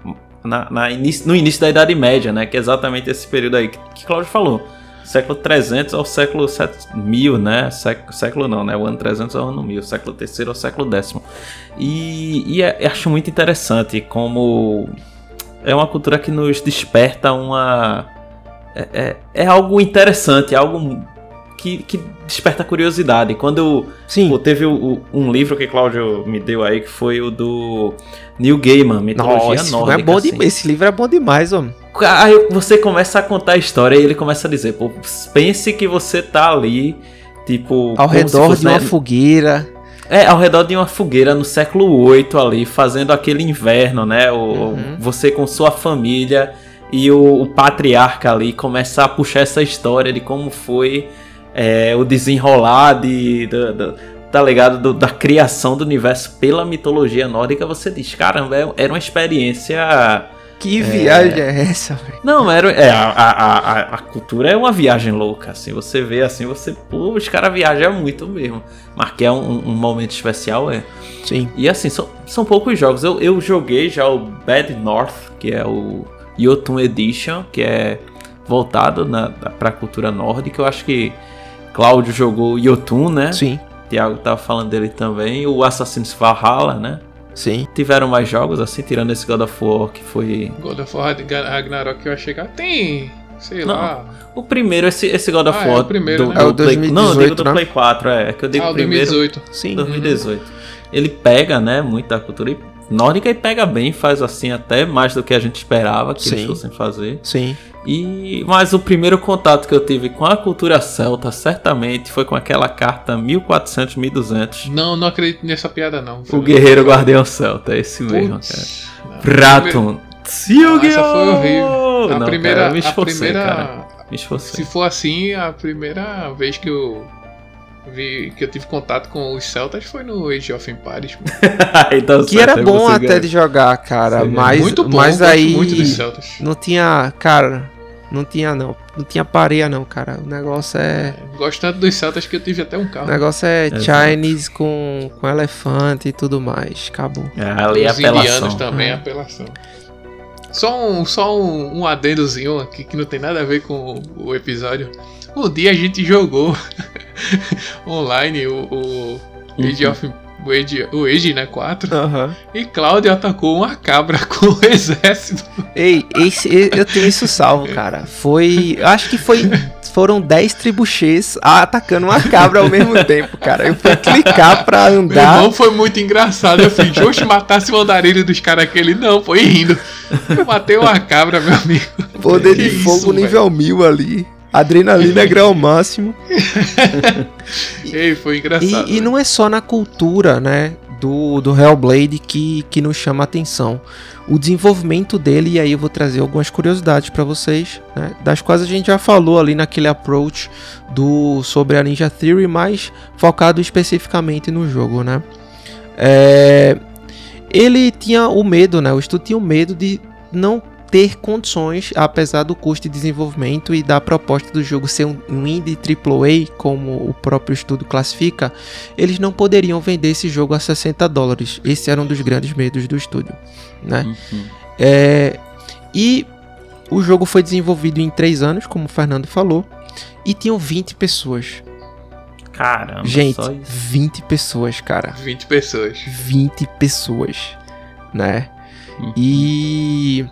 na, na inicio, no início da Idade Média, né? Que é exatamente esse período aí que, que Cláudio falou. Século 300 ao século 1000, né? Século, século não, né? O ano 300 ao ano 1000, século 3 ao século X. E, e é, acho muito interessante como é uma cultura que nos desperta uma. É, é, é algo interessante, é algo que, que desperta curiosidade. Quando Sim. Pô, teve o, um livro que Cláudio me deu aí, que foi o do Neil Gaiman, Mitologia Nossa, Nórdica. É bom assim. de, esse livro é bom demais, homem. Aí você começa a contar a história e ele começa a dizer, pô, pense que você tá ali, tipo... Ao redor fosse, de uma né? fogueira... É, ao redor de uma fogueira no século VIII ali, fazendo aquele inverno, né? O, uhum. Você com sua família e o, o patriarca ali começar a puxar essa história de como foi é, o desenrolar de, de, de tá ligado? Do, da criação do universo pela mitologia nórdica, você diz, caramba, é, era uma experiência. Que viagem é, é essa, velho? Não, era, é, a, a, a, a, cultura é uma viagem louca, assim, você vê assim, você, pô, os caras viajam muito mesmo. Mas que é um, um, momento especial, é. Sim. E assim, são, são poucos jogos. Eu, eu joguei já o Bad North, que é o Jotun Edition, que é voltado na, pra cultura nórdica. Eu acho que Cláudio jogou Yotun, né? Sim. Thiago tava falando dele também. O Assassin's Valhalla, né? Sim. Tiveram mais jogos assim, tirando esse God of War que foi. God of War Ragnarok que eu achei que tem. Sei não, lá. O primeiro, esse, esse God of ah, War. É o primeiro, do, né? é o 2018, Não, eu digo do né? Play 4, é. É que eu digo ah, primeiro. 2018. Sim. 2018. Uhum. Ele pega, né, muito da cultura e nórdica e pega bem, faz assim até mais do que a gente esperava que Sim. eles fossem fazer. Sim. E mas o primeiro contato que eu tive com a cultura celta certamente foi com aquela carta 1400 1200. Não, não acredito nessa piada não. Foi o Guerreiro Guardião Celta, é esse mesmo, cara. Praton. Sim, essa foi horrível. A não, primeira, cara, me esforcei, a primeira, cara. Me esforcei. Se for assim, a primeira vez que eu vi que eu tive contato com os Celtas foi no Age of Empires. então, que era bom até ganha. de jogar, cara, mas muito bom, mas aí muito dos Celtas. não tinha, cara, não tinha não, não tinha pareia não, cara. O negócio é, é Gosto tanto dos Celtas que eu tive até um carro. O negócio é Chinese com, com elefante e tudo mais, acabou. É, ali é Os apelação. indianos também é apelação. Só um, só um, um adendozinho aqui que não tem nada a ver com o episódio. Um dia a gente jogou online o, o Age of o Age, o Age, né? 4. Uhum. E Cláudio atacou uma cabra com o exército. Ei, esse, eu tenho isso salvo, cara. Foi. Acho que foi. Foram 10 tribuchês atacando uma cabra ao mesmo tempo, cara. Eu fui clicar pra andar. Meu irmão foi muito engraçado. Eu fiz, oxe, matasse o andarilho dos caras aquele. Não, foi rindo. Eu matei uma cabra, meu amigo. Poder de fogo nível mil ali. Adrenalina é grau máximo. Ei, foi engraçado. E, e, não é só na cultura, né? do, do Hellblade que, que nos chama a atenção. O desenvolvimento dele, e aí eu vou trazer algumas curiosidades para vocês, né, das quais a gente já falou ali naquele approach do sobre a Ninja Theory, mas focado especificamente no jogo, né? É, ele tinha o medo, né? O estúdio tinha o medo de não ter condições, apesar do custo de desenvolvimento e da proposta do jogo ser um, um indie AAA, como o próprio estudo classifica, eles não poderiam vender esse jogo a 60 dólares. Esse era um dos grandes medos do estúdio, né? Uhum. É, e o jogo foi desenvolvido em 3 anos, como o Fernando falou, e tinham 20 pessoas. Caramba, Gente, 20 pessoas, cara. 20 pessoas. 20 pessoas, né? Uhum. E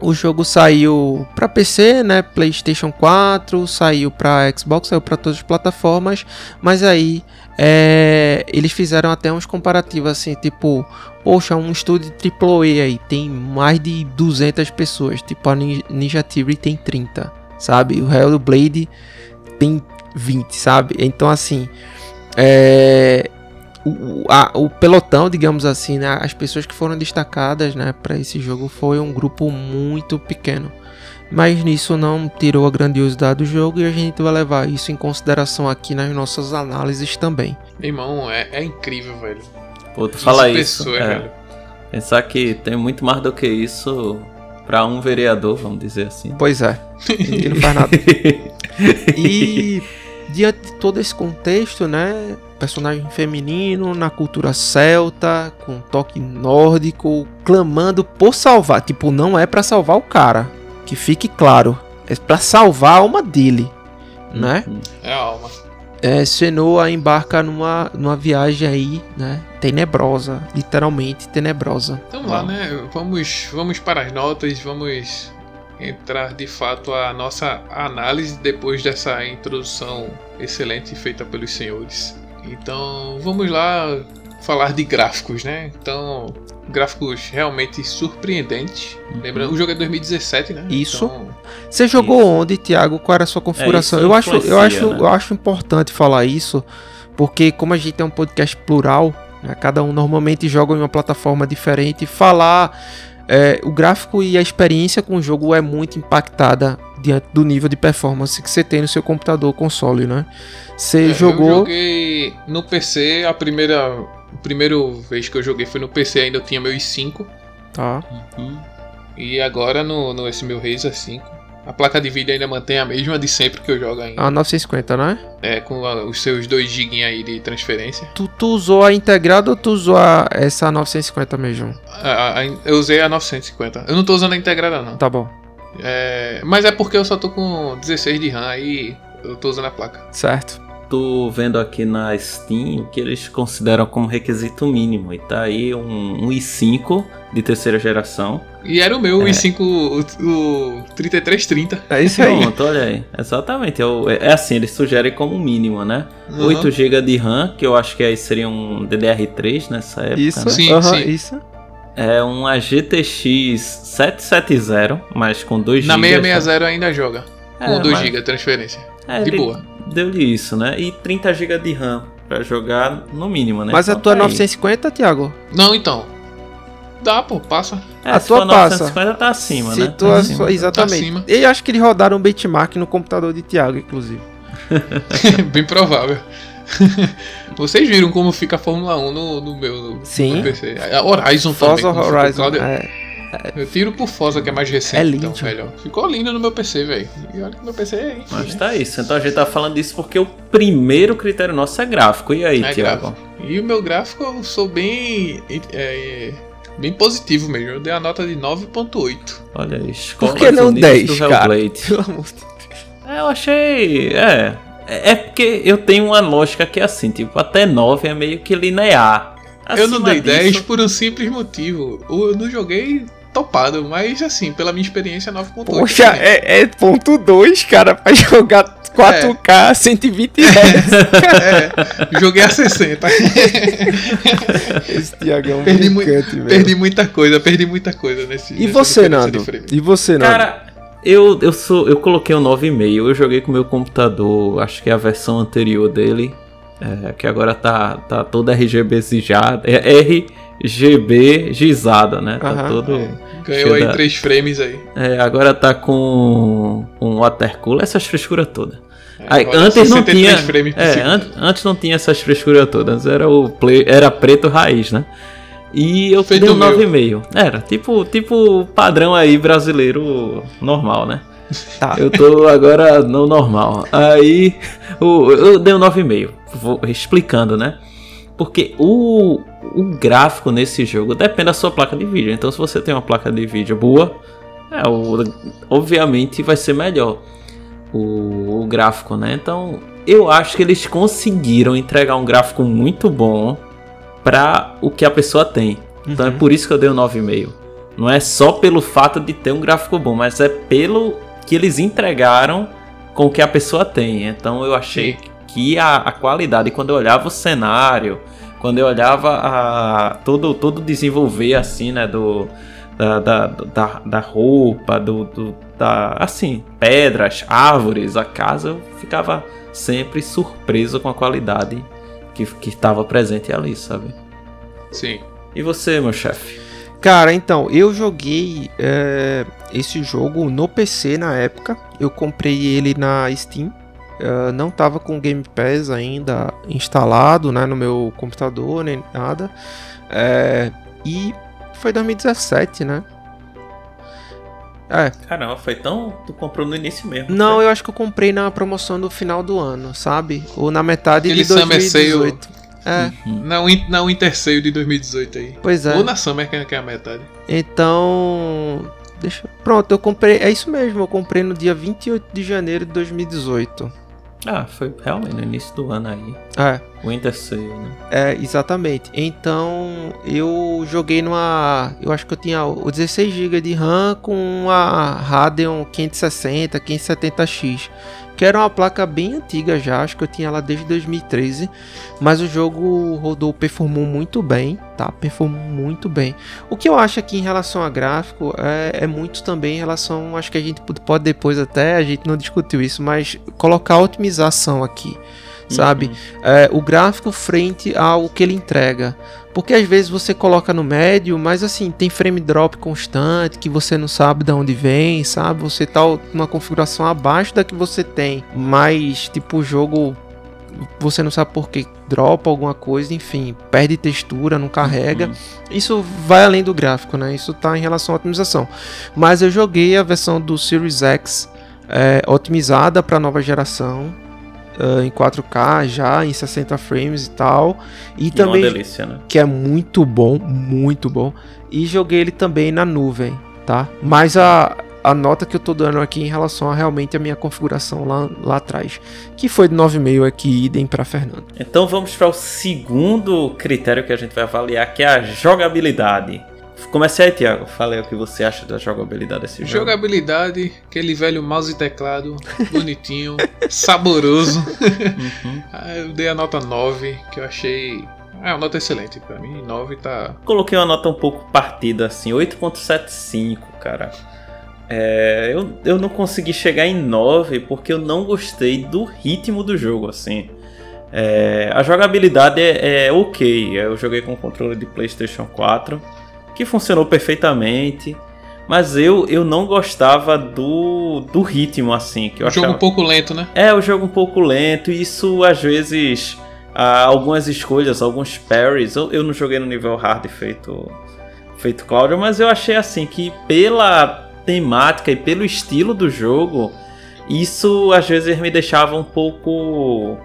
o jogo saiu para PC, né, PlayStation 4, saiu para Xbox, saiu para todas as plataformas, mas aí é, eles fizeram até uns comparativos assim, tipo, poxa, um estúdio AAA aí tem mais de 200 pessoas, tipo a Ninja Theory tem 30, sabe? O Hellblade tem 20, sabe? Então assim, é, o, a, o pelotão, digamos assim, né, as pessoas que foram destacadas né, para esse jogo foi um grupo muito pequeno. Mas nisso não tirou a grandiosidade do jogo e a gente vai levar isso em consideração aqui nas nossas análises também. Irmão, é, é incrível, velho. Pô, tu fala isso. Pessoas, é. Pensar que tem muito mais do que isso para um vereador, vamos dizer assim. Pois é. E não faz nada. e diante de todo esse contexto, né, personagem feminino na cultura celta, com toque nórdico, clamando por salvar. Tipo, não é para salvar o cara, que fique claro. É para salvar a alma dele, né? Uhum. É a alma. É, Senua embarca numa, numa viagem aí, né? Tenebrosa, literalmente tenebrosa. Então lá, né? Vamos, vamos para as notas, vamos entrar de fato a nossa análise depois dessa introdução excelente feita pelos senhores. Então vamos lá falar de gráficos, né? Então, gráficos realmente surpreendentes. Uhum. Lembrando, o jogo é 2017, né? Isso. Então, Você jogou isso. onde, Thiago? Qual era a sua configuração? É, eu acho, eu acho, né? eu acho importante falar isso, porque como a gente é um podcast plural, né? cada um normalmente joga em uma plataforma diferente, falar é, o gráfico e a experiência com o jogo é muito impactada diante do nível de performance que você tem no seu computador console, né? Você é, jogou. Eu joguei no PC, a primeira, a primeira vez que eu joguei foi no PC, ainda eu tinha meu i5. Tá. Uhum. E agora no, no esse meu Razer 5. A placa de vídeo ainda mantém a mesma de sempre que eu jogo ainda. A 950, né? É, com a, os seus 2 GB aí de transferência. Tu, tu, usou a integrada ou tu usou a, essa 950 mesmo? A, a, eu usei a 950. Eu não tô usando a integrada não. Tá bom. É, mas é porque eu só tô com 16 de RAM aí eu tô usando a placa. Certo tô vendo aqui na Steam que eles consideram como requisito mínimo. E tá aí um, um i5 de terceira geração. E era o meu, é. o i5, o, o 3330. É isso aí. Pronto, olha aí. Exatamente. É, é assim, eles sugerem como mínimo, né? Uhum. 8 GB de RAM, que eu acho que aí seria um DDR3 nessa época. Isso, né? sim, uhum, sim. Isso. É uma GTX 770, mas com 2 GB. Na 660 ainda joga. Com é, 2 GB mas... transferência. É, de boa deu-lhe isso, né? E 30 GB de RAM para jogar no mínimo, né? Mas então, a tua é tá 950, Thiago? Não, então. Dá, pô, passa. É, a tua passa. 950 tá acima, se né? Tua, tá acima. Exatamente. Tá acima. E acho que eles rodaram um benchmark no computador de Thiago, inclusive. Bem provável. Vocês viram como fica a Fórmula 1 no, no meu no, Sim. No PC. A Horizon Forza também. Horizon, é. Eu tiro por Forza, que é mais recente. É lindo. Então, velho. Ficou lindo no meu PC, velho. E olha que meu PC é. Enfim, Mas tá isso. Então a gente tá falando disso porque o primeiro critério nosso é gráfico. E aí, é Tiago? E o meu gráfico eu sou bem. É, bem positivo mesmo. Eu dei a nota de 9.8. Olha escola Por que não 10, cara? Pelo amor de Deus. É, eu achei. É. É porque eu tenho uma lógica que é assim, tipo, até 9 é meio que linear. Acima eu não dei disso... 10 por um simples motivo. Eu não joguei topado, mas assim, pela minha experiência, 9.8. Poxa, é, é ponto 2, cara, pra jogar 4K, é. 120 Hz. é, joguei a 60. Esse Tiagão é perdi, mu perdi muita coisa, perdi muita coisa nesse E você, Nando? E você, Nando? Cara, eu, eu, sou, eu coloquei o um 9,5, eu joguei com o meu computador, acho que é a versão anterior dele. É, que agora tá, tá toda RGB zijada. É RGB gizada, né? Tá todo. É. Ganhou aí da... três frames aí. É, agora tá com um watercooler, essas frescuras todas. É, aí, antes não tinha. É, an antes não tinha essas frescuras todas. Era o play, era preto raiz, né? E eu Feito dei um 9,5. Era, tipo, tipo padrão aí brasileiro normal, né? Tá. Eu tô agora no normal. Aí o, eu dei um 9,5. Vou explicando, né? Porque o, o gráfico nesse jogo depende da sua placa de vídeo. Então, se você tem uma placa de vídeo boa, é, o, obviamente vai ser melhor o, o gráfico, né? Então, eu acho que eles conseguiram entregar um gráfico muito bom para o que a pessoa tem. Então é uhum. é por isso que eu dei um 9,5. Não é só pelo fato de ter um gráfico bom, mas é pelo que eles entregaram com o que a pessoa tem. Então eu achei Sim. Que a, a qualidade, quando eu olhava o cenário, quando eu olhava a, todo, todo desenvolver assim, né, do, da, da, da, da roupa, do, do, da, assim, pedras, árvores, a casa, eu ficava sempre surpreso com a qualidade que, que estava presente ali, sabe? Sim. E você, meu chefe? Cara, então, eu joguei é, esse jogo no PC na época. Eu comprei ele na Steam. Uh, não tava com o Game Pass ainda instalado né, no meu computador, nem nada. É, e foi 2017, né? É. Caramba, foi tão. Tu comprou no início mesmo. Não, foi? eu acho que eu comprei na promoção do final do ano, sabe? Ou na metade Aquele de 2018. Summer é. Uhum. Na, na Winter Sale de 2018 aí. Pois é. Ou na Summer, que é a metade. Então. Deixa. Pronto, eu comprei. É isso mesmo, eu comprei no dia 28 de janeiro de 2018. Ah, foi realmente no início do ano aí. É. Winter Sale, né? É, exatamente. Então, eu joguei numa. Eu acho que eu tinha o 16 GB de RAM com a Radeon 560, 570X que era uma placa bem antiga já, acho que eu tinha ela desde 2013, mas o jogo rodou, performou muito bem, tá? Performou muito bem. O que eu acho aqui em relação a gráfico é, é muito também em relação, acho que a gente pode depois até, a gente não discutiu isso, mas colocar otimização aqui sabe? Uhum. É, o gráfico frente ao que ele entrega. Porque às vezes você coloca no médio, mas assim, tem frame drop constante, que você não sabe de onde vem, sabe? Você tá numa configuração abaixo da que você tem, mas tipo o jogo você não sabe por que dropa alguma coisa, enfim, perde textura, não carrega. Uhum. Isso vai além do gráfico, né? Isso tá em relação à otimização. Mas eu joguei a versão do Series X é, otimizada para nova geração uh, em 4K já, em 60 frames e tal. E, e também. Delícia, né? Que é muito bom, muito bom. E joguei ele também na nuvem, tá? Mas a, a nota que eu tô dando aqui em relação a realmente a minha configuração lá, lá atrás, que foi de 9,5 aqui, idem para Fernando. Então vamos para o segundo critério que a gente vai avaliar, que é a jogabilidade. Comece aí, Thiago. Falei o que você acha da jogabilidade desse jogo. Jogabilidade, aquele velho mouse e teclado, bonitinho, saboroso. Uhum. Ah, eu dei a nota 9, que eu achei. É uma nota excelente para mim. 9 tá. Coloquei uma nota um pouco partida, assim, 8.75, cara. É, eu, eu não consegui chegar em 9 porque eu não gostei do ritmo do jogo, assim. É, a jogabilidade é, é ok. Eu joguei com controle de PlayStation 4 que funcionou perfeitamente. Mas eu, eu não gostava do, do ritmo, assim. Que eu o achava... jogo um pouco lento, né? É, o jogo um pouco lento. E isso, às vezes, algumas escolhas, alguns parries. Eu, eu não joguei no nível hard feito, feito Cláudio, mas eu achei, assim, que pela temática e pelo estilo do jogo, isso, às vezes, me deixava um pouco...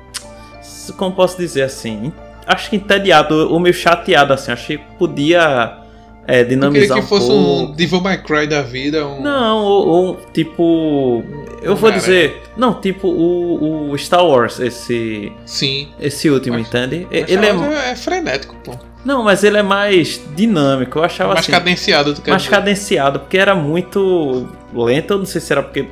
Como posso dizer, assim... Acho que entediado, ou meio chateado, assim. Achei que podia é, dinamizar eu que fosse um, Devil May Cry da vida. Um... Não, ou, ou tipo. Eu um vou dizer. Não, tipo o, o, Star Wars, esse. Sim. Esse último, mas, entende? Mas ele é... é frenético, pô. Não, mas ele é mais dinâmico. Eu achava mais assim. Mais cadenciado do que Mais dizer. cadenciado, porque era muito lento. Eu não sei se era porque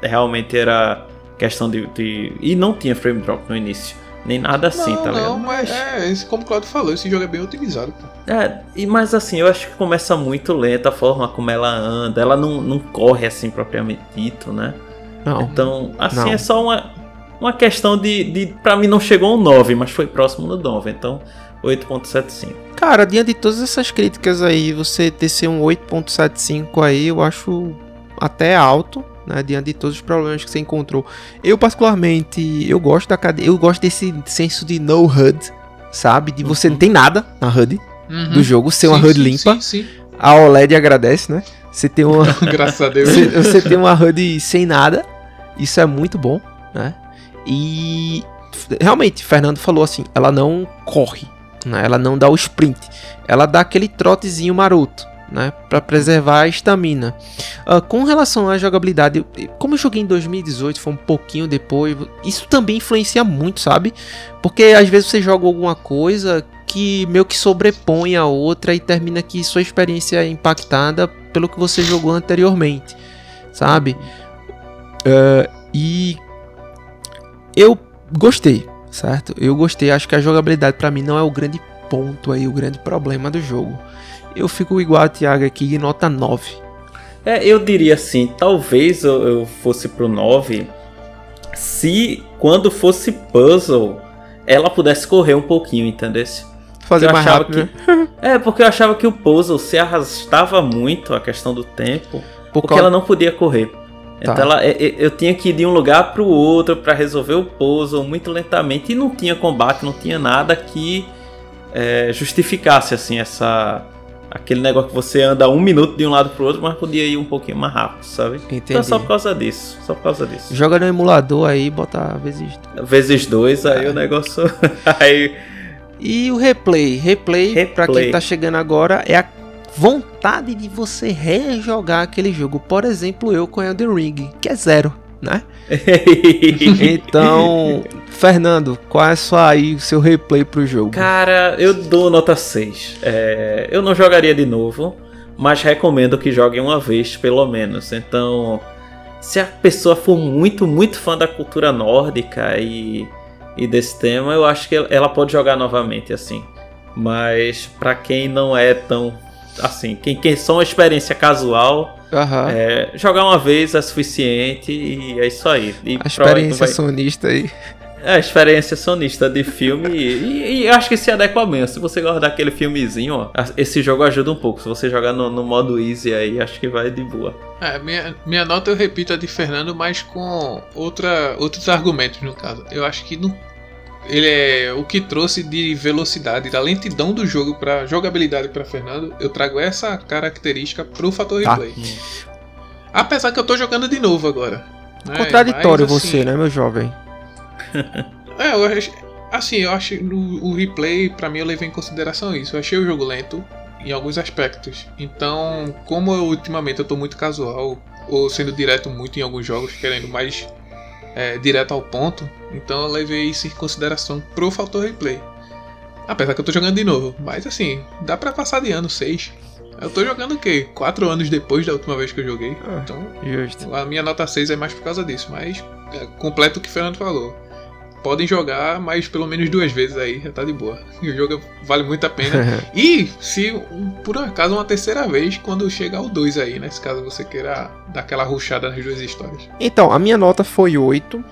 realmente era questão de, de. E não tinha frame drop no início. Nem nada assim, não, tá ligado? Não, mas é, esse, como o Claudio falou, esse jogo é bem otimizado, pô. É, e, mas assim, eu acho que começa muito lenta a forma como ela anda. Ela não, não corre assim propriamente dito, né? Não. Então, assim, não. é só uma, uma questão de, de para mim não chegou um 9, mas foi próximo do 9, então 8.75. Cara, diante de todas essas críticas aí, você ter um 8.75 aí, eu acho até alto, né, diante de todos os problemas que você encontrou. Eu particularmente, eu gosto da eu gosto desse senso de no HUD, sabe? De você uhum. não tem nada na HUD uhum. do jogo, ser uma HUD sim, limpa. Sim, sim. A OLED agradece, né? Você tem uma Graças a Deus. Você, você tem uma HUD sem nada. Isso é muito bom, né? E realmente, Fernando falou assim, ela não corre, né? Ela não dá o sprint. Ela dá aquele trotezinho maroto né, para preservar a estamina. Uh, com relação à jogabilidade, como eu joguei em 2018, foi um pouquinho depois, isso também influencia muito, sabe? Porque às vezes você joga alguma coisa que meio que sobrepõe a outra e termina que sua experiência é impactada pelo que você jogou anteriormente, sabe? Uh, e eu gostei, certo? Eu gostei, acho que a jogabilidade para mim não é o grande ponto aí, o grande problema do jogo eu fico igual a Thiago aqui, nota 9. É, eu diria assim, talvez eu, eu fosse pro 9 se quando fosse puzzle ela pudesse correr um pouquinho, entendeu? Fazer eu mais rápido, que... né? É, porque eu achava que o puzzle se arrastava muito a questão do tempo, Por porque qual... ela não podia correr. Tá. Então ela, eu tinha que ir de um lugar para o outro para resolver o puzzle muito lentamente e não tinha combate, não tinha nada que é, justificasse assim essa aquele negócio que você anda um minuto de um lado pro outro, mas podia ir um pouquinho mais rápido, sabe? Entendi. Então é só por causa disso, só por causa disso. Joga no emulador aí, bota vezes vezes dois, aí é. o negócio aí e o replay, replay, replay. para quem tá chegando agora é a vontade de você rejogar aquele jogo. Por exemplo, eu com Elden Ring, que é zero, né? então, Fernando, qual é só aí o seu replay pro jogo? Cara, eu dou nota 6. É, eu não jogaria de novo, mas recomendo que joguem uma vez, pelo menos. Então, se a pessoa for muito, muito fã da cultura nórdica e, e desse tema, eu acho que ela pode jogar novamente, assim. Mas para quem não é tão assim, quem, quem só uma experiência casual, Uhum. É, jogar uma vez é suficiente e é isso aí. E a experiência vai... sonista aí. É, a experiência sonista de filme e, e, acho que se adequa mesmo. Se você gosta daquele filmezinho, ó, esse jogo ajuda um pouco. Se você jogar no, no modo easy aí, acho que vai de boa. É, minha, minha nota eu repito a de Fernando, mas com outra, outros argumentos no caso. Eu acho que não ele é o que trouxe de velocidade, da lentidão do jogo para jogabilidade para Fernando. Eu trago essa característica pro fator tá. replay. Apesar que eu tô jogando de novo agora. Né? Contraditório Mas, assim, você, né, meu jovem? é, eu acho, assim, eu acho no, o replay para mim eu levei em consideração isso. Eu achei o jogo lento em alguns aspectos. Então, como eu, ultimamente eu tô muito casual ou sendo direto muito em alguns jogos, querendo mais é, direto ao ponto, então eu levei isso em consideração pro fator replay. Apesar que eu tô jogando de novo, mas assim, dá pra passar de ano 6. Eu tô jogando o quê? 4 anos depois da última vez que eu joguei. Ah, então, justo. a minha nota 6 é mais por causa disso, mas é completo o que o Fernando falou podem jogar, mas pelo menos duas vezes aí já tá de boa. E o jogo vale muito a pena. e se por um acaso uma terceira vez quando chegar o 2 aí, né? Se caso você queira dar aquela ruchada nas duas histórias. Então, a minha nota foi 8,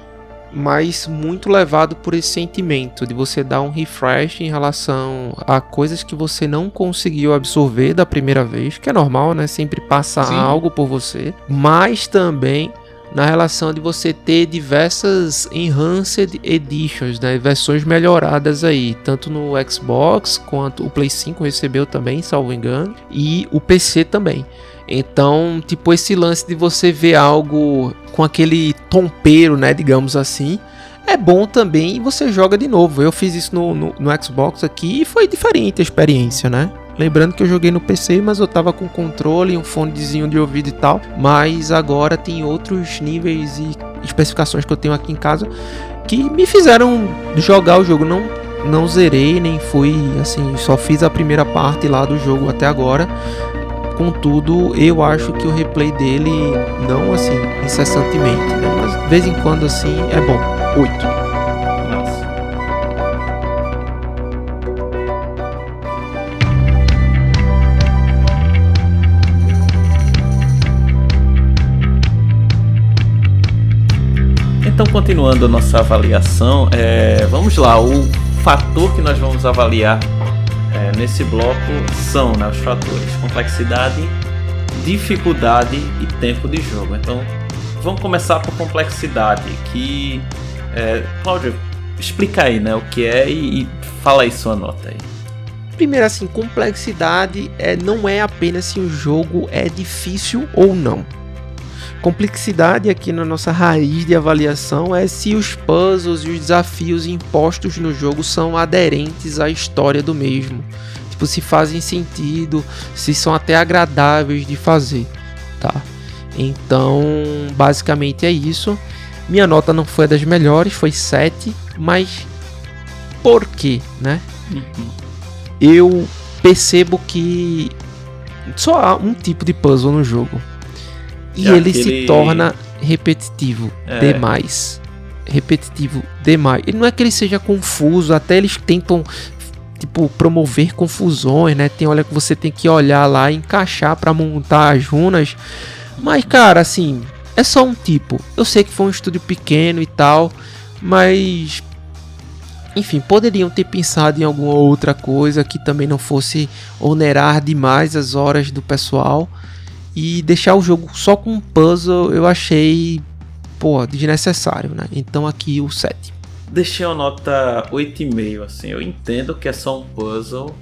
mas muito levado por esse sentimento de você dar um refresh em relação a coisas que você não conseguiu absorver da primeira vez, que é normal, né? Sempre passa Sim. algo por você, mas também na relação de você ter diversas Enhanced Editions, né, versões melhoradas aí, tanto no Xbox quanto o Play 5 recebeu também, salvo engano, e o PC também. Então, tipo, esse lance de você ver algo com aquele tompeiro, né, digamos assim, é bom também e você joga de novo. Eu fiz isso no, no, no Xbox aqui e foi diferente a experiência, né? Lembrando que eu joguei no PC, mas eu tava com controle, um fonezinho de ouvido e tal. Mas agora tem outros níveis e especificações que eu tenho aqui em casa que me fizeram jogar o jogo. Não, não zerei, nem fui assim, só fiz a primeira parte lá do jogo até agora. Contudo, eu acho que o replay dele não assim incessantemente, né? mas de vez em quando assim é bom. 8. Então, continuando a nossa avaliação, é, vamos lá, o fator que nós vamos avaliar é, nesse bloco são né, os fatores complexidade, dificuldade e tempo de jogo. Então, vamos começar por complexidade, que é, Cláudio, explica aí, né, o que é e, e fala aí sua nota aí. Primeiro assim, complexidade é, não é apenas se o jogo é difícil ou não. Complexidade aqui na nossa raiz de avaliação é se os puzzles e os desafios impostos no jogo são aderentes à história do mesmo. Tipo, se fazem sentido, se são até agradáveis de fazer, tá? Então, basicamente é isso. Minha nota não foi das melhores, foi 7, mas por quê, né? Uhum. Eu percebo que só há um tipo de puzzle no jogo. E é ele aquele... se torna repetitivo é. demais. Repetitivo demais. E não é que ele seja confuso, até eles tentam tipo promover confusões, né? Tem olha que você tem que olhar lá e encaixar para montar as runas. Mas cara, assim, é só um tipo. Eu sei que foi um estúdio pequeno e tal, mas enfim, poderiam ter pensado em alguma outra coisa que também não fosse onerar demais as horas do pessoal e deixar o jogo só com um puzzle eu achei, pô, desnecessário, né? Então aqui o 7. Deixei a nota 8,5, assim. Eu entendo que é só um puzzle,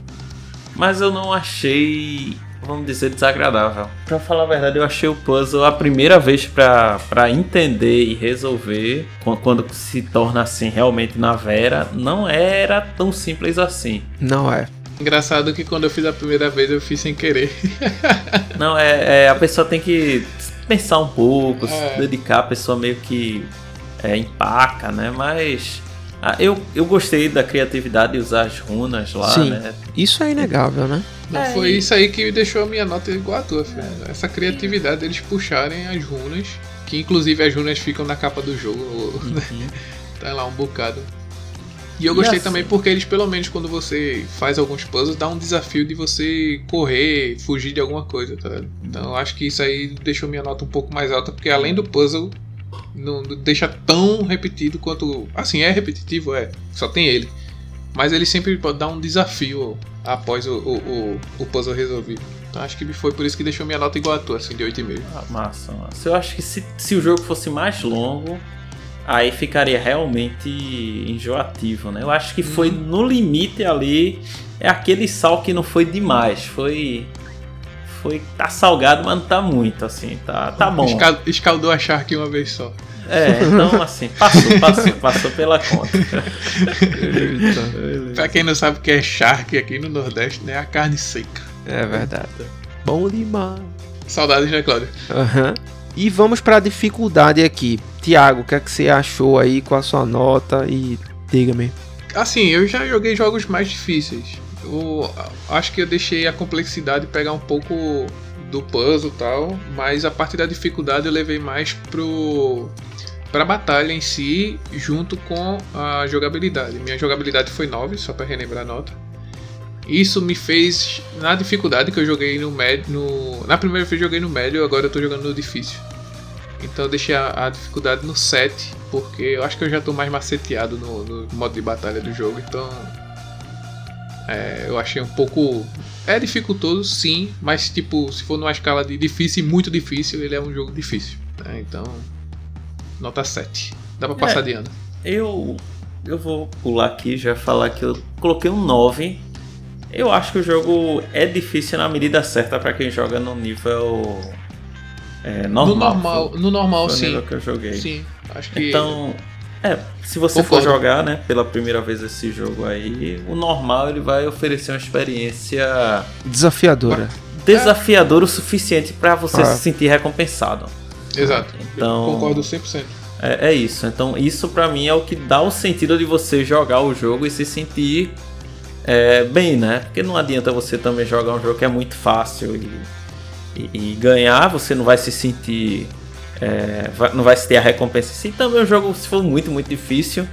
mas eu não achei vamos dizer, desagradável. Pra falar a verdade, eu achei o puzzle a primeira vez pra, pra entender e resolver, quando se torna assim realmente na Vera, não era tão simples assim. Não é. Engraçado que quando eu fiz a primeira vez eu fiz sem querer. não, é, é a pessoa tem que pensar um pouco, é. se dedicar, a pessoa meio que é, empaca, né? Mas ah, eu, eu gostei da criatividade de usar as runas lá, Sim, né? Isso é inegável, né? Não, é, foi isso aí que deixou a minha nota igual a tua, filho. É. Essa criatividade deles puxarem as runas, que inclusive as runas ficam na capa do jogo. Uhum. tá lá um bocado. E eu gostei e assim, também porque eles, pelo menos, quando você faz alguns puzzles, dá um desafio de você correr, fugir de alguma coisa, tá ligado? Então eu acho que isso aí deixou minha nota um pouco mais alta, porque além do puzzle, não deixa tão repetido quanto. Assim, é repetitivo, é. Só tem ele. Mas ele sempre pode dar um desafio após o, o, o, o puzzle resolvido. Então acho que foi por isso que deixou minha nota igual a tua, assim, de 8,5. Ah, massa, massa. Eu acho que se, se o jogo fosse mais longo, aí ficaria realmente enjoativo, né? Eu acho que foi uhum. no limite ali. É aquele sal que não foi demais. Foi. Foi. Tá salgado, mas não tá muito, assim. Tá, tá bom. Escaldou a Shark uma vez só. É, então assim, passou, passou, passou pela conta. pra quem não sabe o que é Shark aqui no Nordeste, né? A carne seca. É verdade. Bom demais. Saudades, né, Cláudio? Aham. Uhum. E vamos para a dificuldade aqui. Tiago, o que, é que você achou aí com a sua nota? E diga-me. Assim, eu já joguei jogos mais difíceis. Eu acho que eu deixei a complexidade pegar um pouco do puzzle e tal, mas a parte da dificuldade eu levei mais pro para a batalha em si, junto com a jogabilidade. Minha jogabilidade foi 9, só para relembrar a nota. Isso me fez, na dificuldade que eu joguei no médio. No, na primeira vez eu joguei no médio, agora eu tô jogando no difícil. Então eu deixei a, a, dificuldade no 7, porque eu acho que eu já tô mais maceteado no, no modo de batalha do jogo. Então é, eu achei um pouco. É dificultoso, sim, mas tipo, se for numa escala de difícil e muito difícil, ele é um jogo difícil. Né? Então, nota 7. Dá pra passar é, de ano. Eu, eu vou pular aqui já falar que eu coloquei um 9 eu acho que o jogo é difícil na medida certa para quem joga no nível é, normal. No normal, no normal sim. que eu joguei. Sim, acho que. Então, é, se você Concordo. for jogar, né, pela primeira vez esse jogo aí, o normal ele vai oferecer uma experiência desafiadora. Desafiadora o suficiente para você ah. se sentir recompensado. Exato. Então, eu concordo 100%. É, é isso. Então, isso para mim é o que dá o sentido de você jogar o jogo e se sentir é, bem, né? Porque não adianta você também jogar um jogo que é muito fácil e, e, e ganhar, você não vai se sentir. É, vai, não vai se ter a recompensa. Se também o jogo se for muito, muito difícil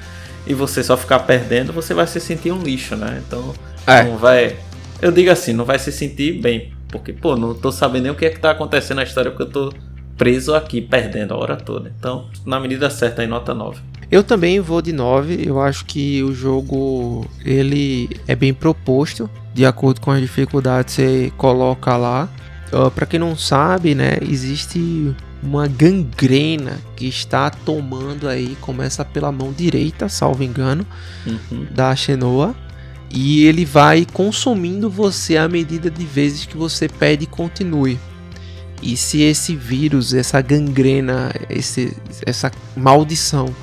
e você só ficar perdendo, você vai se sentir um lixo, né? Então é. não vai. Eu digo assim, não vai se sentir bem. Porque, pô, não tô sabendo nem o que é que tá acontecendo na história, porque eu tô preso aqui, perdendo a hora toda. Então, na medida certa, aí nota 9. Eu também vou de 9. Eu acho que o jogo ele é bem proposto, de acordo com as dificuldades que você coloca lá. Uh, para quem não sabe, né, existe uma gangrena que está tomando aí, começa pela mão direita, salvo engano, uhum. da Xenoa. E ele vai consumindo você à medida de vezes que você pede continue. E se esse vírus, essa gangrena, esse, essa maldição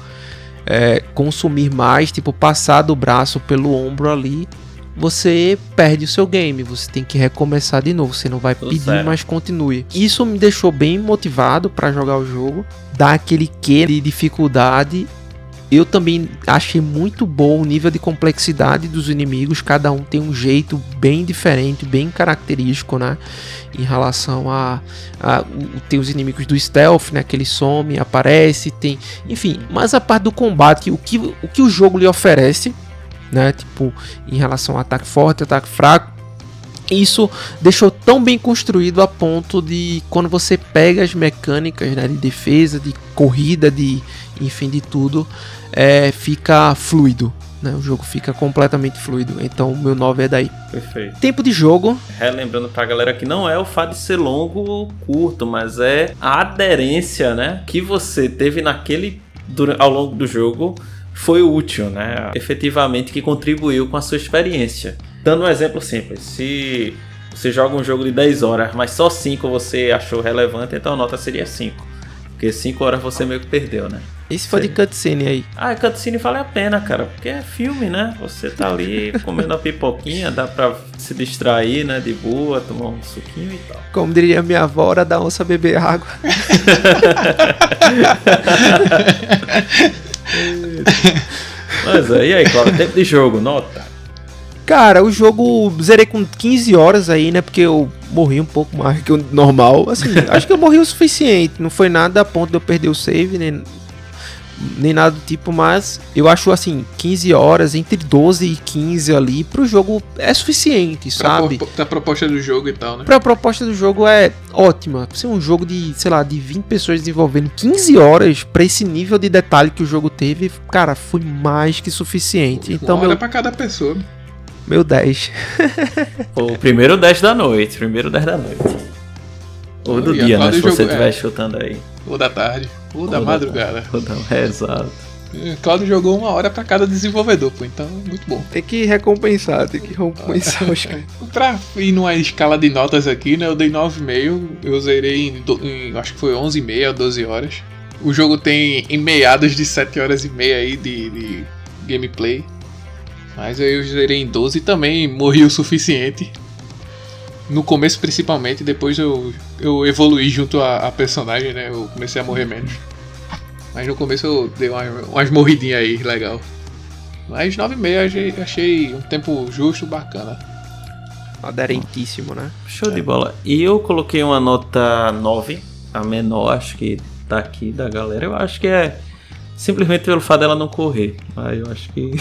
é, consumir mais, tipo passar do braço pelo ombro ali, você perde o seu game, você tem que recomeçar de novo, você não vai Tudo pedir certo. mais continue. Isso me deixou bem motivado para jogar o jogo, dá aquele que de dificuldade. Eu também achei muito bom o nível de complexidade dos inimigos, cada um tem um jeito bem diferente, bem característico, né? Em relação a, a tem os inimigos do stealth, né? Que ele some, aparece, tem, enfim. Mas a parte do combate, o que o, que o jogo lhe oferece, né? Tipo, em relação a ataque forte, ataque fraco. Isso deixou tão bem construído a ponto de quando você pega as mecânicas né, de defesa, de corrida, de enfim, de tudo, é, fica fluido. Né? O jogo fica completamente fluido. Então, o meu 9 é daí. Perfeito. Tempo de jogo. Relembrando pra galera que não é o fato de ser longo ou curto, mas é a aderência né, que você teve naquele ao longo do jogo foi útil, né? Efetivamente que contribuiu com a sua experiência. Dando um exemplo simples, se você joga um jogo de 10 horas, mas só 5 você achou relevante, então a nota seria 5. Porque 5 horas você meio que perdeu, né? E se for de cutscene aí? Ah, cutscene vale a pena, cara. Porque é filme, né? Você tá ali comendo a pipoquinha, dá pra se distrair, né? De boa, tomar um suquinho e tal. Como diria minha avó, hora da onça beber água. Mas aí, aí, Cláudio, tempo de jogo, nota. Cara, o jogo zerei com 15 horas aí, né? Porque eu morri um pouco mais que o normal. Assim, acho que eu morri o suficiente. Não foi nada a ponto de eu perder o save, nem, nem nada do tipo, mas eu acho assim, 15 horas, entre 12 e 15 ali, pro jogo é suficiente, pra sabe? Pra proposta do jogo e tal, né? Pra proposta do jogo é ótima. Ser um jogo de, sei lá, de 20 pessoas desenvolvendo 15 horas pra esse nível de detalhe que o jogo teve, cara, foi mais que suficiente. Então, Uma hora meu... pra cada pessoa. Meu 10. o primeiro 10 da noite, primeiro 10 da noite. Ou do dia, né? Se você estiver é. chutando aí. Ou da tarde. Ou, da, da madrugada. Ou da... É, exato. Claudio jogou uma hora para cada desenvolvedor, pô, então muito bom. Tem que recompensar, tem que recompensar os caras. pra ir numa escala de notas aqui, né, eu dei 9,5, eu zerei em, em, acho que foi 11,5 ou 12 horas. O jogo tem em meados de 7 horas e meia aí de, de gameplay. Mas aí eu zerei em 12 e também morri o suficiente no começo principalmente, depois eu, eu evoluí junto à, personagem, né? Eu comecei a morrer menos. Mas no começo eu dei umas, umas morridinhas aí, legal. Mas 9,5 achei, achei um tempo justo, bacana. Aderentíssimo, né? Show é. de bola. E eu coloquei uma nota 9, a menor, acho que tá aqui da galera. Eu acho que é simplesmente pelo fato dela não correr. Mas eu acho que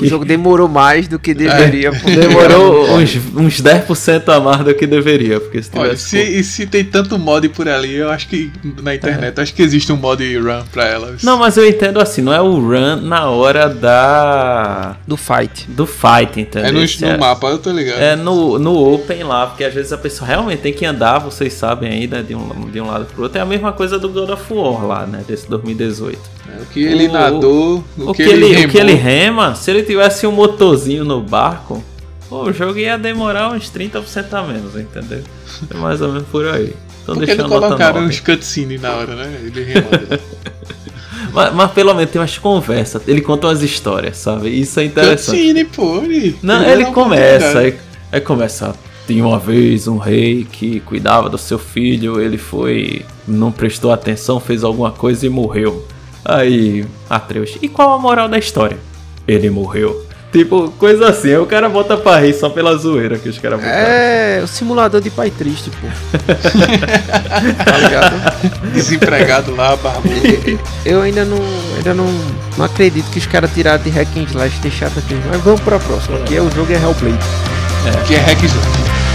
o jogo demorou mais do que deveria. É, demorou uns, uns 10% a mais do que deveria. Porque se, Olha, se, e se tem tanto mod por ali, eu acho que na internet, é. acho que existe um mod run pra elas. Não, mas eu entendo assim, não é o run na hora da. Do fight. Do fight, entendeu? É no, no é, mapa, eu tô ligado. É no, no open lá, porque às vezes a pessoa realmente tem que andar, vocês sabem ainda, de um, de um lado pro outro. É a mesma coisa do God of War lá, né? Desse 2018. É, o que ele o, nadou, o, o que, que, ele, ele o que ele rema, se ele tivesse um motorzinho no barco, pô, o jogo ia demorar uns 30% a menos, entendeu? É mais ou menos por aí. Então Porque não colocaram uns cutscenes na hora, né? Ele mas, mas, pelo menos tem umas conversas, ele conta umas histórias, sabe? Isso é interessante. Cutscene, pô. Ele, não, ele, ele começa, aí, aí começa. Tinha uma vez um rei que cuidava do seu filho, ele foi. não prestou atenção, fez alguma coisa e morreu. Aí, Atreus, e qual a moral da história? Ele morreu. Tipo, coisa assim, aí o cara bota pra rir só pela zoeira que os caras botaram. É, o simulador de pai triste, pô. tá ligado? Desempregado lá, barbudo. Eu ainda não, ainda não, não acredito que os caras tiraram de Hack and Slash deixaram aqui. Mas vamos pra próxima, que é o jogo é Hellblade. É. Que é Hack and Slash.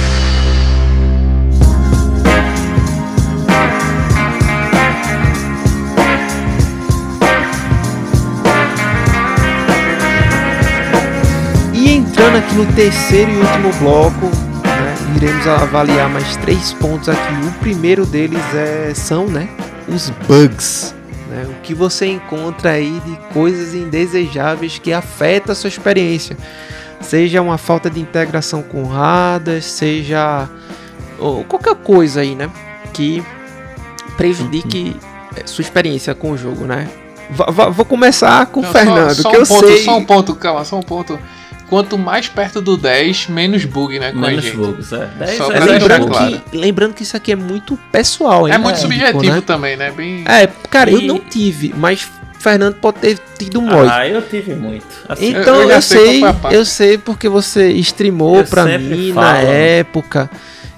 Entrando aqui no terceiro e último bloco, né, iremos avaliar mais três pontos aqui. O primeiro deles é, são né, os bugs. Né, o que você encontra aí de coisas indesejáveis que afetam a sua experiência. Seja uma falta de integração com radas, seja ou qualquer coisa aí, né? Que prejudique uhum. sua experiência com o jogo, né? V vou começar com o Fernando, só, só que um eu ponto, sei. Só um ponto, calma, só um ponto. Quanto mais perto do 10, menos bug, né? Com menos bugs, é. 10 Só é lembrando, claro. que, lembrando que isso aqui é muito pessoal, hein? É muito é, subjetivo tipo, né? também, né? Bem... É, cara, e... eu não tive, mas Fernando pode ter tido muito. Ah, eu tive muito. Assim, então eu, eu, eu sei, eu sei porque você streamou eu pra mim falo. na época.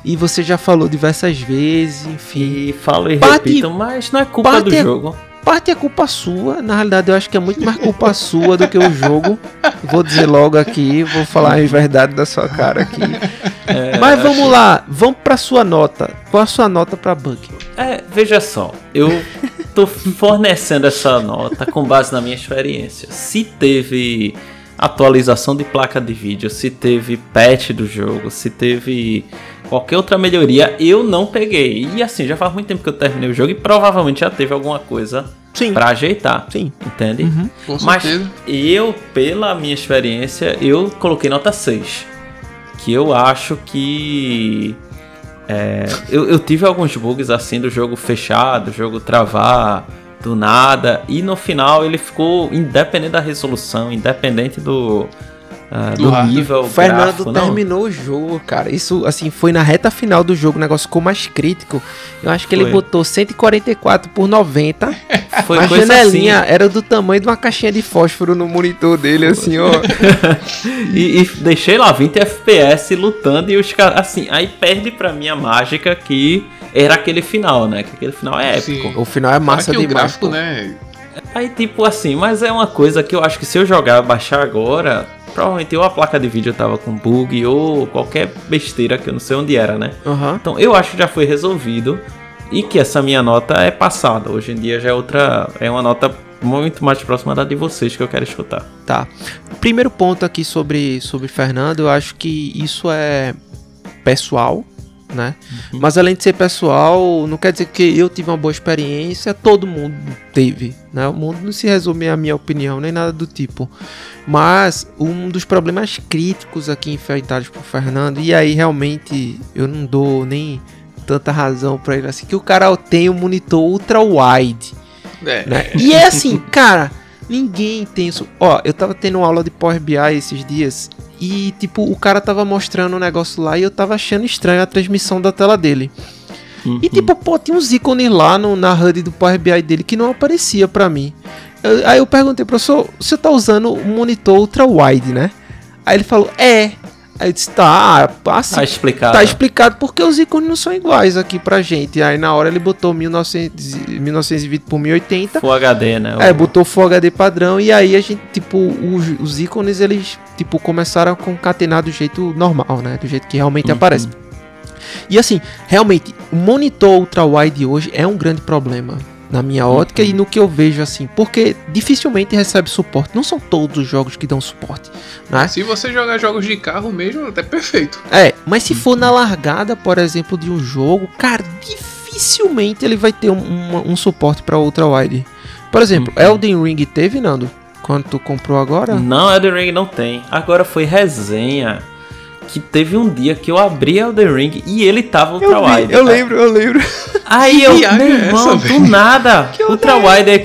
E você já falou diversas vezes, enfim. E falo e parte, repito, mas não é culpa do é, jogo. Parte é culpa sua. Na realidade, eu acho que é muito mais culpa sua do que o jogo. Vou dizer logo aqui, vou falar a verdade da sua cara aqui. É, mas vamos acho... lá, vamos pra sua nota. Qual a sua nota pra Bug? É, veja só, eu tô fornecendo essa nota com base na minha experiência. Se teve atualização de placa de vídeo, se teve patch do jogo, se teve qualquer outra melhoria, eu não peguei. E assim, já faz muito tempo que eu terminei o jogo e provavelmente já teve alguma coisa Sim. pra ajeitar. Sim. Entende? Uhum. Mas eu, pela minha experiência, eu coloquei nota 6. Que eu acho que. É, eu, eu tive alguns bugs assim do jogo fechado, do jogo travar do nada. E no final ele ficou independente da resolução, independente do uh, do ah, nível. O Fernando gráfico, terminou não. o jogo, cara. Isso, assim, foi na reta final do jogo, o negócio ficou mais crítico. Eu acho que foi. ele botou 144 por 90. Foi a janelinha assim. era do tamanho de uma caixinha de fósforo no monitor dele, assim, ó. e, e, deixei lá 20 FPS lutando e os caras, assim, aí perde pra mim a mágica que era aquele final, né? Que aquele final é épico. Sim. O final é massa de gráfico, né? Aí, tipo assim, mas é uma coisa que eu acho que se eu jogar, baixar agora, provavelmente ou a placa de vídeo tava com bug ou qualquer besteira que eu não sei onde era, né? Uhum. Então eu acho que já foi resolvido e que essa minha nota é passada. Hoje em dia já é outra, é uma nota muito mais próxima da de vocês que eu quero escutar. Tá. Primeiro ponto aqui sobre sobre Fernando, eu acho que isso é pessoal, né? Uhum. Mas além de ser pessoal, não quer dizer que eu tive uma boa experiência, todo mundo teve, né? O mundo não se resume à minha opinião, nem nada do tipo. Mas um dos problemas críticos aqui enfrentados por Fernando, e aí realmente eu não dou nem tanta razão para ele assim, que o cara tem um monitor ultra wide. É. Né? E é assim, cara, ninguém tem isso. Ó, eu tava tendo aula de Power BI esses dias e, tipo, o cara tava mostrando um negócio lá e eu tava achando estranho a transmissão da tela dele. Uhum. E, tipo, pô, tinha uns ícones lá no, na HUD do Power BI dele que não aparecia para mim. Eu, aí eu perguntei, professor, você tá usando um monitor ultra wide, né? Aí ele falou, é. Aí eu disse, tá, assim, tá explicado. Tá explicado porque os ícones não são iguais aqui pra gente. Aí na hora ele botou 1900, 1920 por 1080. Full HD, né? É, botou Full HD padrão e aí a gente, tipo, os, os ícones eles, tipo, começaram a concatenar do jeito normal, né? Do jeito que realmente uhum. aparece. E assim, realmente, o monitor ultra wide hoje é um grande problema na minha ótica uhum. e no que eu vejo assim, porque dificilmente recebe suporte. Não são todos os jogos que dão suporte, né? Se você jogar jogos de carro mesmo, até perfeito. É, mas se for na largada, por exemplo, de um jogo, cara, dificilmente ele vai ter um, um, um suporte para ultra wide. Por exemplo, uhum. Elden Ring teve, Nando? Quando tu comprou agora? Não, Elden Ring não tem. Agora foi resenha que teve um dia que eu abri Elden Ring e ele tava ultra eu wide. Vi, eu lembro, eu lembro. Aí eu, meu é irmão, essa, do nada, ultra wide aí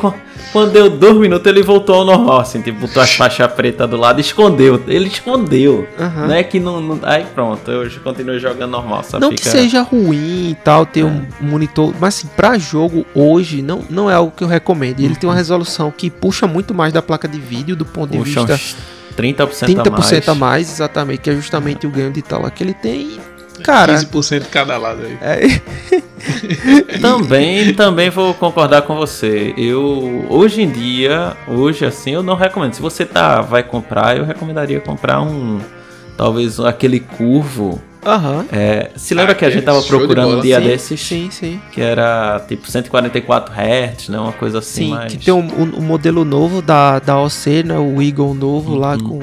quando deu dois minutos ele voltou ao normal, assim, tipo, botou as faixas pretas do lado e escondeu. Ele escondeu. Uhum. Né? Que não, não, Aí pronto, eu continuo jogando normal. Só não fica... que seja ruim e tal, ter é. um monitor. Mas assim, pra jogo hoje, não, não é algo que eu recomendo. Ele uhum. tem uma resolução que puxa muito mais da placa de vídeo do ponto de puxa vista. 30%, 30 a mais. a mais, exatamente, que é justamente o ganho de tela que ele tem. Cara, 15% cada lado aí. É... também, também vou concordar com você. Eu hoje em dia, hoje assim, eu não recomendo. Se você tá vai comprar, eu recomendaria comprar um talvez aquele curvo Aham. É, se lembra ah, que a gente tava procurando um dia sim, desses? Sim, sim. Que era tipo 144 Hz, né? Uma coisa assim. Sim, mais... que tem um, um, um, modelo novo da, da OC, né? O Eagle novo uhum. lá com.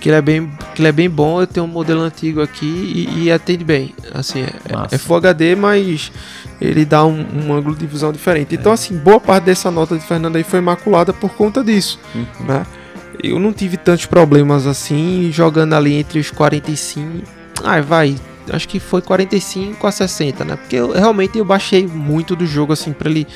que ele é bem, que ele é bem bom. Eu tenho um modelo antigo aqui e, e atende bem. Assim, é, é, Full HD, mas ele dá um, um ângulo de visão diferente. Então, é. assim, boa parte dessa nota de Fernando aí foi maculada por conta disso, uhum. né? Eu não tive tantos problemas assim, jogando ali entre os 45. Ai, vai, acho que foi 45 a 60, né? Porque eu, realmente eu baixei muito do jogo assim para ele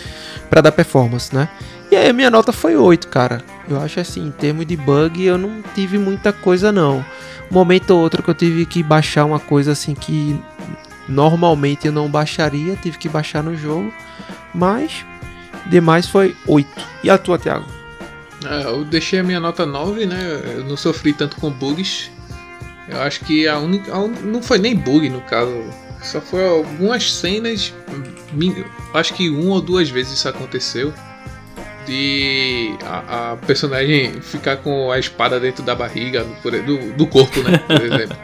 para dar performance, né? E aí a minha nota foi 8, cara. Eu acho assim, em termos de bug, eu não tive muita coisa não. Um momento ou outro que eu tive que baixar uma coisa assim que normalmente eu não baixaria, tive que baixar no jogo, mas demais foi 8. E a tua, Thiago? É, eu deixei a minha nota 9, né? Eu não sofri tanto com bugs. Eu acho que a única. A un... Não foi nem bug no caso. Só foi algumas cenas. Acho que uma ou duas vezes isso aconteceu. De a, a personagem ficar com a espada dentro da barriga, do, do corpo, né? Por exemplo.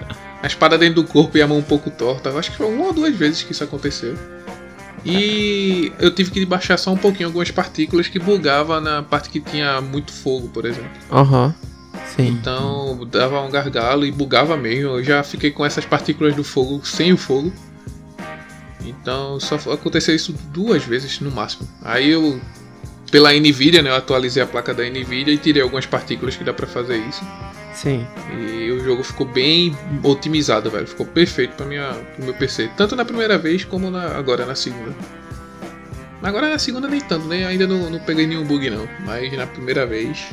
a espada dentro do corpo e a mão um pouco torta. Acho que foi uma ou duas vezes que isso aconteceu. E eu tive que baixar só um pouquinho algumas partículas que bugava na parte que tinha muito fogo, por exemplo. Aham. Uhum. Sim. Então dava um gargalo e bugava mesmo. Eu já fiquei com essas partículas do fogo sem o fogo. Então só aconteceu isso duas vezes no máximo. Aí eu, pela Nvidia, né, eu atualizei a placa da Nvidia e tirei algumas partículas que dá pra fazer isso. Sim. E o jogo ficou bem otimizado, velho. Ficou perfeito para minha, pro meu PC. Tanto na primeira vez como na, agora na segunda. Agora na segunda nem tanto, né? Ainda não, não peguei nenhum bug não. Mas na primeira vez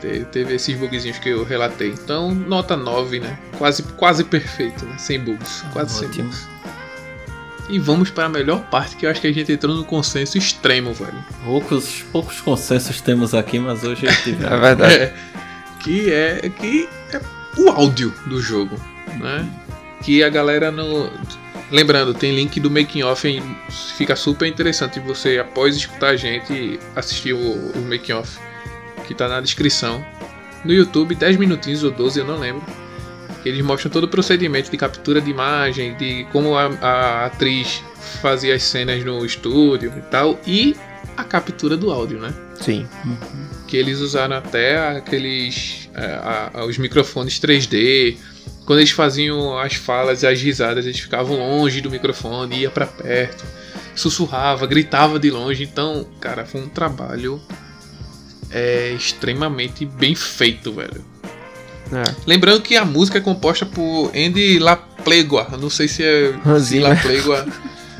teve, teve esses bugzinhos que eu relatei. Então, nota 9, né? Quase, quase perfeito, né? Sem bugs. Quase Ótimo. sem bugs. E vamos para a melhor parte que eu acho que a gente entrou no consenso extremo, velho. Poucos, poucos consensos temos aqui, mas hoje eu tive. é verdade. É, que é que é o áudio do jogo, né? Que a galera no lembrando, tem link do making off, fica super interessante você após escutar a gente assistir o, o making off que tá na descrição. No YouTube, 10 minutinhos ou 12, eu não lembro. Eles mostram todo o procedimento de captura de imagem, de como a, a atriz fazia as cenas no estúdio e tal, e a captura do áudio, né? Sim. Uhum que eles usaram até aqueles é, a, a, os microfones 3D. Quando eles faziam as falas e as risadas, eles ficavam longe do microfone, ia para perto, sussurrava, gritava de longe. Então, cara, foi um trabalho é, extremamente bem feito, velho. É. Lembrando que a música é composta por Andy Laplegua. Eu não sei se é Hansi Laplegua.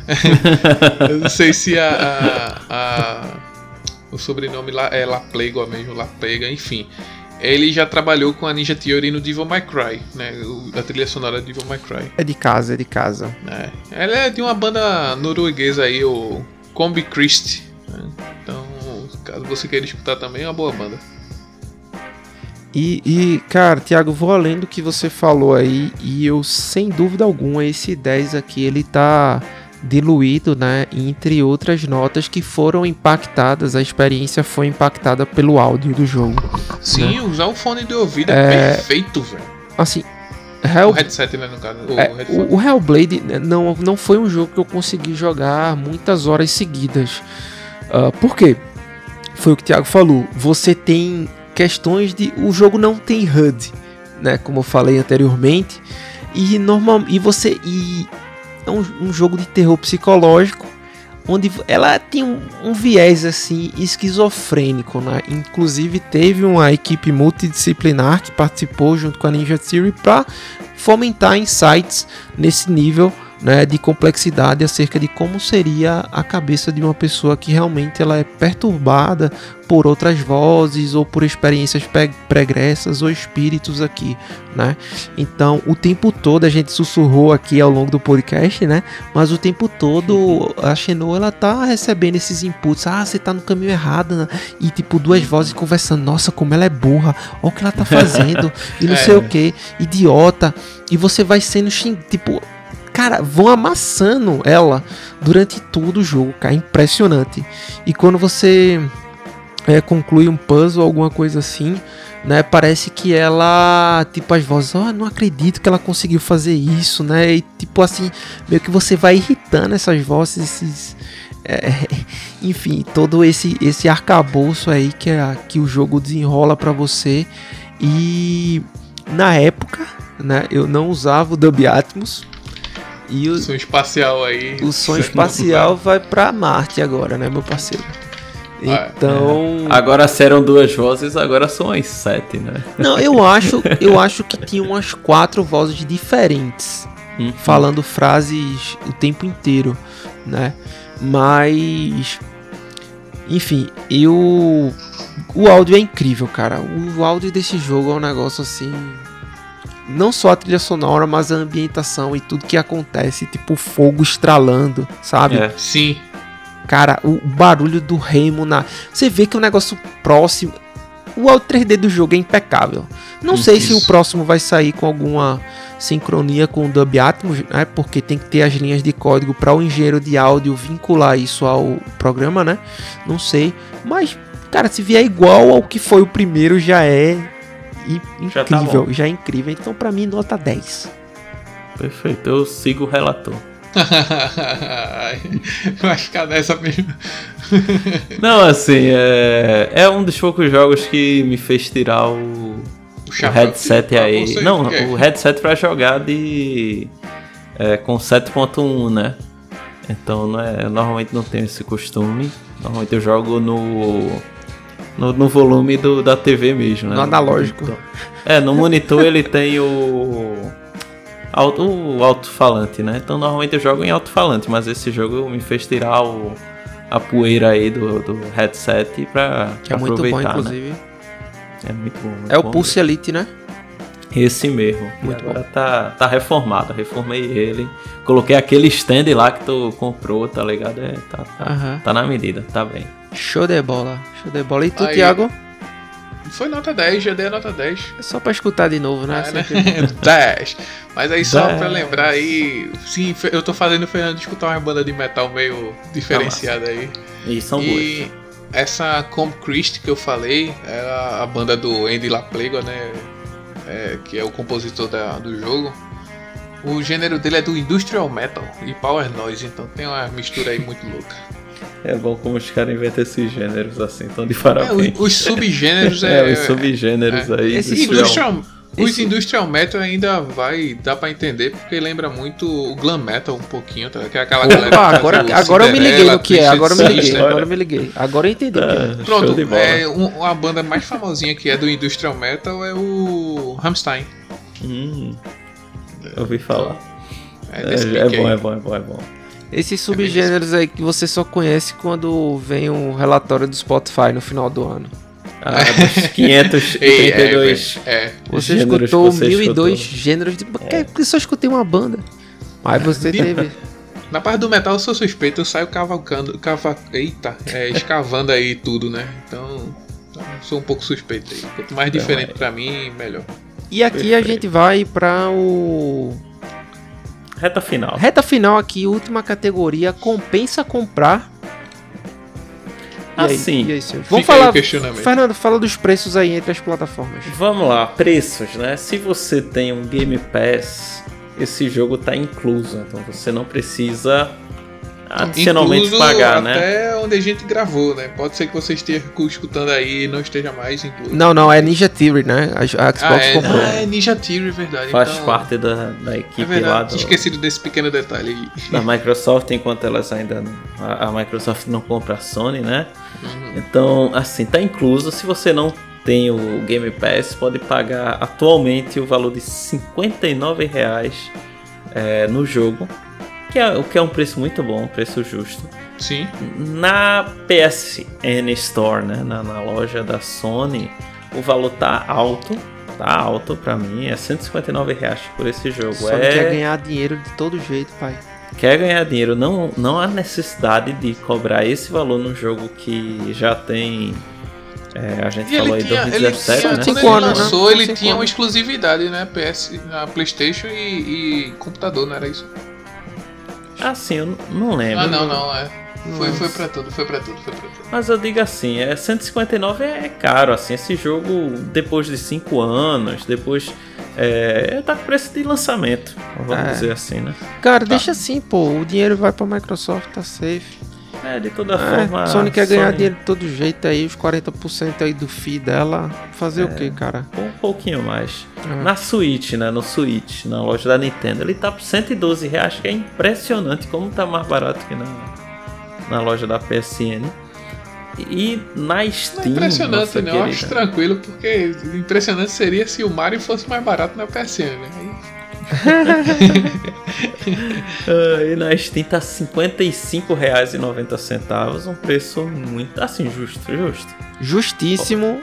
eu não sei se a, a, a o sobrenome lá é Laplega mesmo, Laplega, enfim. Ele já trabalhou com a Ninja Theory no Devil May Cry, né? A trilha sonora do Devil May Cry. É de casa, é de casa. É. Ela é de uma banda norueguesa aí, o Combi Christ. Né? Então, caso você queira escutar também, é uma boa banda. E, e, cara, Thiago, vou além do que você falou aí, e eu, sem dúvida alguma, esse 10 aqui, ele tá diluído, né, entre outras notas que foram impactadas, a experiência foi impactada pelo áudio do jogo. Sim, né? usar o fone de ouvido é, é perfeito, velho. Assim, Hell... O headset, né, no caso. O, é, o, o Hellblade né, não, não foi um jogo que eu consegui jogar muitas horas seguidas. Uh, por quê? Foi o que o Thiago falou. Você tem questões de. O jogo não tem HUD, né? Como eu falei anteriormente. E normal e você e é um, um jogo de terror psicológico onde ela tem um, um, viés assim esquizofrênico, né? Inclusive teve uma equipe multidisciplinar que participou junto com a Ninja Theory para fomentar insights nesse nível né, de complexidade acerca de como seria a cabeça de uma pessoa que realmente ela é perturbada por outras vozes ou por experiências pregressas ou espíritos aqui, né? Então, o tempo todo a gente sussurrou aqui ao longo do podcast, né? Mas o tempo todo a Xenu ela tá recebendo esses inputs. Ah, você tá no caminho errado, né? E tipo duas vozes conversando. Nossa, como ela é burra. Olha o que ela tá fazendo. E não é. sei o que. Idiota. E você vai sendo tipo cara, vão amassando ela durante todo o jogo, cara, impressionante. E quando você é, conclui um puzzle, alguma coisa assim, né? Parece que ela, tipo, as vozes, oh, não acredito que ela conseguiu fazer isso, né? E tipo assim, meio que você vai irritando essas vozes, esses. É, enfim, todo esse esse arcabouço aí que, é, que o jogo desenrola para você. E na época, né, eu não usava o Dolby Atmos. E o som espacial aí. O som espacial vai para Marte agora, né, meu parceiro? Ah, então. É. Agora serão duas vozes, agora são as sete, né? Não, eu acho, eu acho que tinha umas quatro vozes diferentes. Uhum. Falando frases o tempo inteiro, né? Mas. Enfim, eu. O áudio é incrível, cara. O áudio desse jogo é um negócio assim. Não só a trilha sonora, mas a ambientação e tudo que acontece, tipo fogo estralando, sabe? É. Sim. Cara, o barulho do remo na. Você vê que é um negócio próximo. O áudio 3D do jogo é impecável. Não isso. sei se o próximo vai sair com alguma sincronia com o Dub Atmos, né? Porque tem que ter as linhas de código para o engenheiro de áudio vincular isso ao programa, né? Não sei, mas cara, se vier igual ao que foi o primeiro já é incrível, já, tá já é incrível. Então para mim nota 10. Perfeito, eu sigo o relator. Vai ficar nessa mesmo. Não, assim, é, é um dos poucos jogos que me fez tirar o, o, o headset aí. Não, o headset pra jogar de. É, com 7.1, né? Então não é, normalmente não tenho esse costume. Normalmente eu jogo no. No, no volume do, da TV mesmo, né? No analógico. É, no monitor ele tem o o alto-falante, né? Então normalmente eu jogo em alto-falante, mas esse jogo me fez tirar o, a poeira aí do, do headset pra, que é muito bom, né? inclusive. Né? É muito bom. Muito é bom o Pulse mesmo. Elite, né? Esse mesmo. Muito agora bom. tá, tá reformado. Reformei ele. Coloquei aquele stand lá que tu comprou, tá ligado? É, tá, tá, uhum. tá na medida, tá bem. Show de bola. Show de bola. E tu, Aí, Thiago? Foi nota 10, já dei a nota 10. É só pra escutar de novo, né? É, né? 10. Mas aí só 10. pra lembrar aí. Sim, eu tô fazendo o Fernando escutar uma banda de metal meio diferenciada aí. E são e boas. Essa Com Christ que eu falei é a banda do Andy LaPlego, né? É, que é o compositor da, do jogo. O gênero dele é do Industrial Metal e Power Noise, então tem uma mistura aí muito louca. É bom como os caras inventam esses gêneros assim, tão de parabéns. É, os, subgêneros é. é, os subgêneros é. aí. Esse industrial, os industrial metal ainda vai dar para entender porque lembra muito o glam metal um pouquinho, tá? que é aquela Opa, galera. agora, agora eu me liguei no que é, agora eu me liguei, agora eu me liguei. Agora eu entendi. Tá, Pronto, é um, a banda mais famosinha que é do industrial metal é o Rammstein. Hum, ouvi falar. É, é, é bom, é bom, é bom, é bom. Esses subgêneros aí que você só conhece quando vem um relatório do Spotify no final do ano. Ah, dos 532 é, é. Você escutou você 1002 escutou. gêneros de. É. Porque só escutei uma banda. Mas você teve. Na parte do metal eu sou suspeito, eu saio cavalcando. Cava... Eita, é, escavando aí tudo, né? Então. Sou um pouco suspeito aí. Quanto mais então, diferente é. pra mim, melhor. E aqui Perfeito. a gente vai para o Reta final. Reta final aqui, última categoria. Compensa comprar. Assim. E aí, e aí, Vamos falar. Fernando, fala dos preços aí entre as plataformas. Vamos lá, preços, né? Se você tem um Game Pass, esse jogo tá incluso. Então você não precisa adicionalmente incluso pagar, até né? Até onde a gente gravou, né? Pode ser que você esteja escutando aí e não esteja mais incluso. Não, não, é Ninja Theory, né? A, Xbox ah, é, comprou. Ah, é Ninja Theory, verdade. Faz então, parte da, da equipe é verdade, lá do... Esquecido desse pequeno detalhe aí. Da Microsoft, enquanto elas ainda... A, a Microsoft não compra a Sony, né? Uhum. Então, assim, tá incluso. Se você não tem o Game Pass, pode pagar atualmente o valor de 59 reais, é, no jogo que é, o que é um preço muito bom, um preço justo. Sim. Na PSN Store, né, na, na loja da Sony, o valor tá alto, tá alto para mim, é 159 reais por esse jogo. Sony é... quer ganhar dinheiro de todo jeito, pai. Quer ganhar dinheiro, não, não há necessidade de cobrar esse valor num jogo que já tem é, a gente e falou aí tinha, 2017, ele né? Quando ele lançou, né? ele tinha uma exclusividade, né? PS, na PlayStation e, e computador, não era isso? Ah, sim, eu não lembro. Ah, não, não, é. Foi, foi pra tudo, foi pra tudo, foi pra tudo. Mas eu digo assim, é 159 é caro, assim, esse jogo depois de 5 anos, depois é, tá com preço de lançamento, vamos é. dizer assim, né? Cara, tá. deixa assim, pô, o dinheiro vai pra Microsoft, tá safe. É, de toda é, forma. Sony quer ganhar Sony... dinheiro de todo jeito aí, os 40% aí do FII dela. Fazer é, o que, cara? Um pouquinho mais. É. Na Switch, né? No Switch, na loja da Nintendo, ele tá por 112 reais, que é impressionante como tá mais barato que na, na loja da PSN. E na Steam. Não é impressionante, não. Eu acho tranquilo, porque impressionante seria se o Mario fosse mais barato na PSN, né? e na Steam tá R$ 55,90, um preço muito assim, justo, justo. Justíssimo.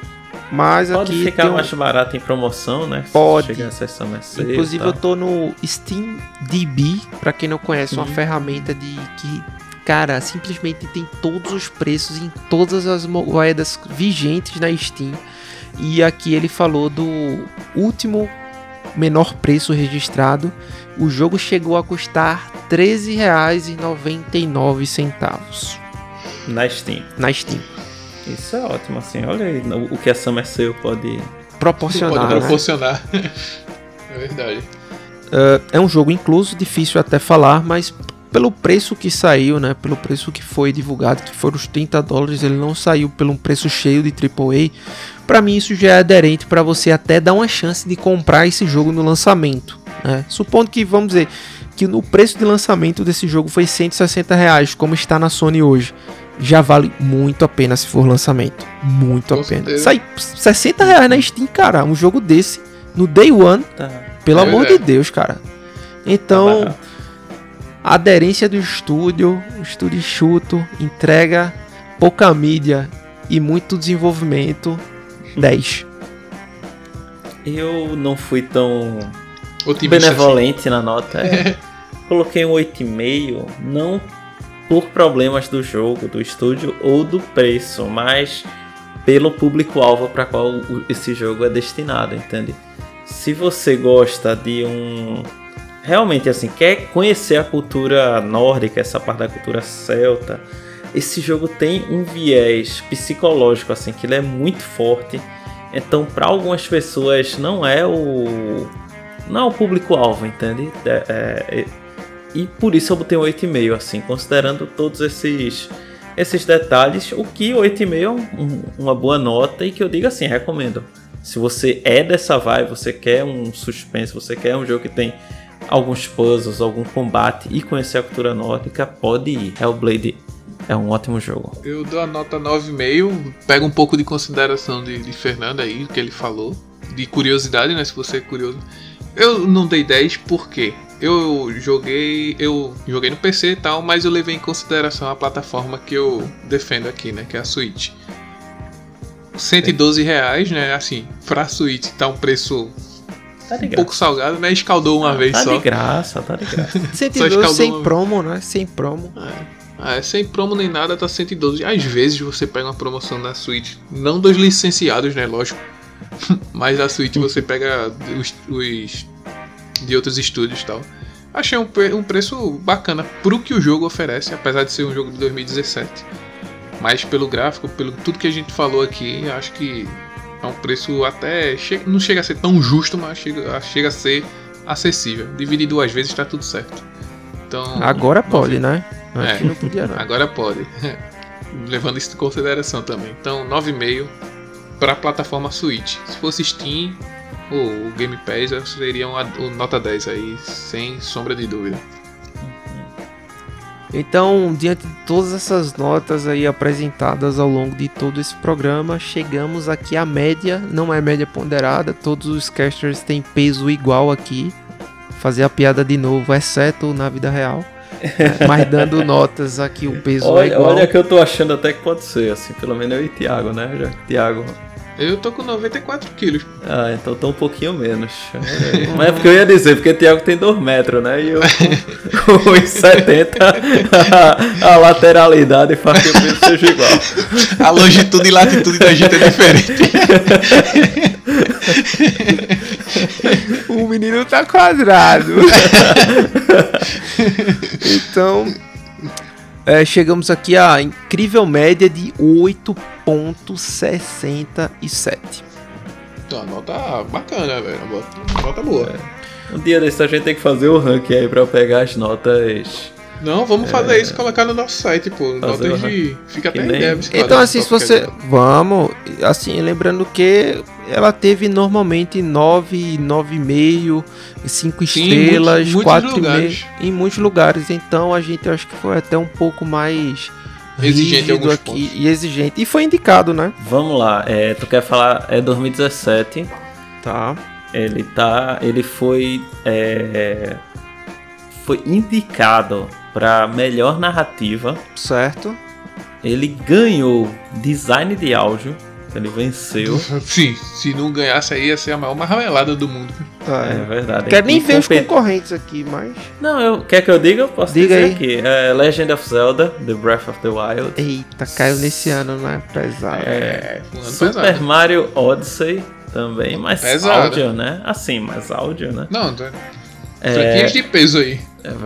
Mas Pode aqui ficar mais um... barato em promoção, né? Pode. Chegar a mais Inclusive tá. eu tô no Steam DB, para quem não conhece, uma uhum. ferramenta de que cara, simplesmente tem todos os preços em todas as moedas vigentes na Steam. E aqui ele falou do último menor preço registrado, o jogo chegou a custar R$ 13,99 na Steam. Na Steam. Isso é ótimo, assim. Olha aí o que a Summer Sale pode proporcionar. Pode proporcionar. Né? é verdade. Uh, é um jogo incluso, difícil até falar, mas pelo preço que saiu, né, pelo preço que foi divulgado, que foram os 30 dólares, ele não saiu pelo um preço cheio de AAA. Para mim isso já é aderente para você até dar uma chance de comprar esse jogo no lançamento. Né? Supondo que, vamos dizer, que no preço de lançamento desse jogo foi 160 reais, como está na Sony hoje. Já vale muito a pena se for lançamento. Muito Com a pena. Certeza. Sai 60 reais na Steam, cara. Um jogo desse no Day One. Tá. Pelo é amor de Deus, cara. Então, tá aderência do estúdio, o estúdio chuto, entrega pouca mídia e muito desenvolvimento, 10. Eu não fui tão Otimista benevolente assim. na nota. É. Coloquei um 8,5, não por problemas do jogo, do estúdio ou do preço, mas pelo público-alvo para qual esse jogo é destinado, entende? Se você gosta de um realmente assim quer conhecer a cultura nórdica, essa parte da cultura celta, esse jogo tem um viés psicológico assim que ele é muito forte. Então, para algumas pessoas não é o não é o público alvo, entende? É, é, e por isso eu botei um 8,5 assim, considerando todos esses esses detalhes, o que 8,5 é um, uma boa nota e que eu digo assim, recomendo. Se você é dessa vibe, você quer um suspense, você quer um jogo que tem alguns puzzles, algum combate e conhecer a cultura nórdica, pode ir. Hellblade é um ótimo jogo. Eu dou a nota 9,5, pego um pouco de consideração de, de Fernando aí, o que ele falou, de curiosidade, né, se você é curioso. Eu não dei 10 porque eu joguei, eu joguei no PC e tal, mas eu levei em consideração a plataforma que eu defendo aqui, né, que é a Switch. 112 reais, né? Assim, pra Switch tá um preço Tá um pouco salgado, né? Escaldou uma ah, vez tá só. Tá de graça, tá de graça. 112 sem promo, né? Sem promo. É. Ah, é, sem promo nem nada, tá 112. Às vezes você pega uma promoção na Switch, não dos licenciados, né? Lógico. Mas a Switch você pega os, os de outros estúdios e tal. Achei um, um preço bacana pro que o jogo oferece, apesar de ser um jogo de 2017. Mas pelo gráfico, pelo tudo que a gente falou aqui, acho que é um preço até. Não chega a ser tão justo, mas chega, chega a ser acessível. Dividir duas vezes está tudo certo. Então, agora pode, né? É, não podia, não. Agora pode. Levando isso em consideração também. Então, 9,5 para a plataforma Switch. Se fosse Steam ou Game Pass, seria uma, uma nota 10 aí, sem sombra de dúvida. Então, diante de todas essas notas aí apresentadas ao longo de todo esse programa, chegamos aqui à média, não é média ponderada, todos os casters têm peso igual aqui. Fazer a piada de novo, exceto na vida real. Mas dando notas aqui, o peso olha, é igual. Olha que eu tô achando até que pode ser, assim, pelo menos eu e Thiago, né? Já Thiago eu tô com 94 quilos. Ah, então tô um pouquinho menos. Mas é porque eu ia dizer, porque o Thiago tem 2 metros, né? E eu com 1,70 a, a lateralidade faz que o peso seja igual. A longitude e latitude da gente é diferente. o menino tá quadrado. então, é, chegamos aqui à incrível média de 8.67. Então, nota bacana, velho. Nota boa. É. Um dia desse a gente tem que fazer o ranking aí pra pegar as notas Não, vamos fazer é... isso colocar no nosso site, pô. Notas de. Fica até nem... ideia, Então, assim, se você. Vamos. Assim, lembrando que ela teve normalmente 9, 9,5, 5 estrelas, 4,5 em muitos lugares. Então a gente acho que foi até um pouco mais exigente aqui pontos. e exigente. E foi indicado, né? Vamos lá, é, tu quer falar, é 2017. Tá. Ele tá. Ele foi. É, foi indicado para melhor narrativa. Certo. Ele ganhou design de áudio. Ele venceu. Sim, se não ganhasse aí ia ser a maior marmelada do mundo. Ah, é. é verdade. Quero nem ver os concorrentes aqui, mas. Não, eu quer que eu diga? Eu posso diga dizer aí. aqui. É Legend of Zelda, The Breath of the Wild. Eita, caiu nesse ano, né? Pesado. É, Super pesado. Mario Odyssey também, mas pesado. áudio, né? Assim, mais áudio, né? Não, tá. É... de peso aí.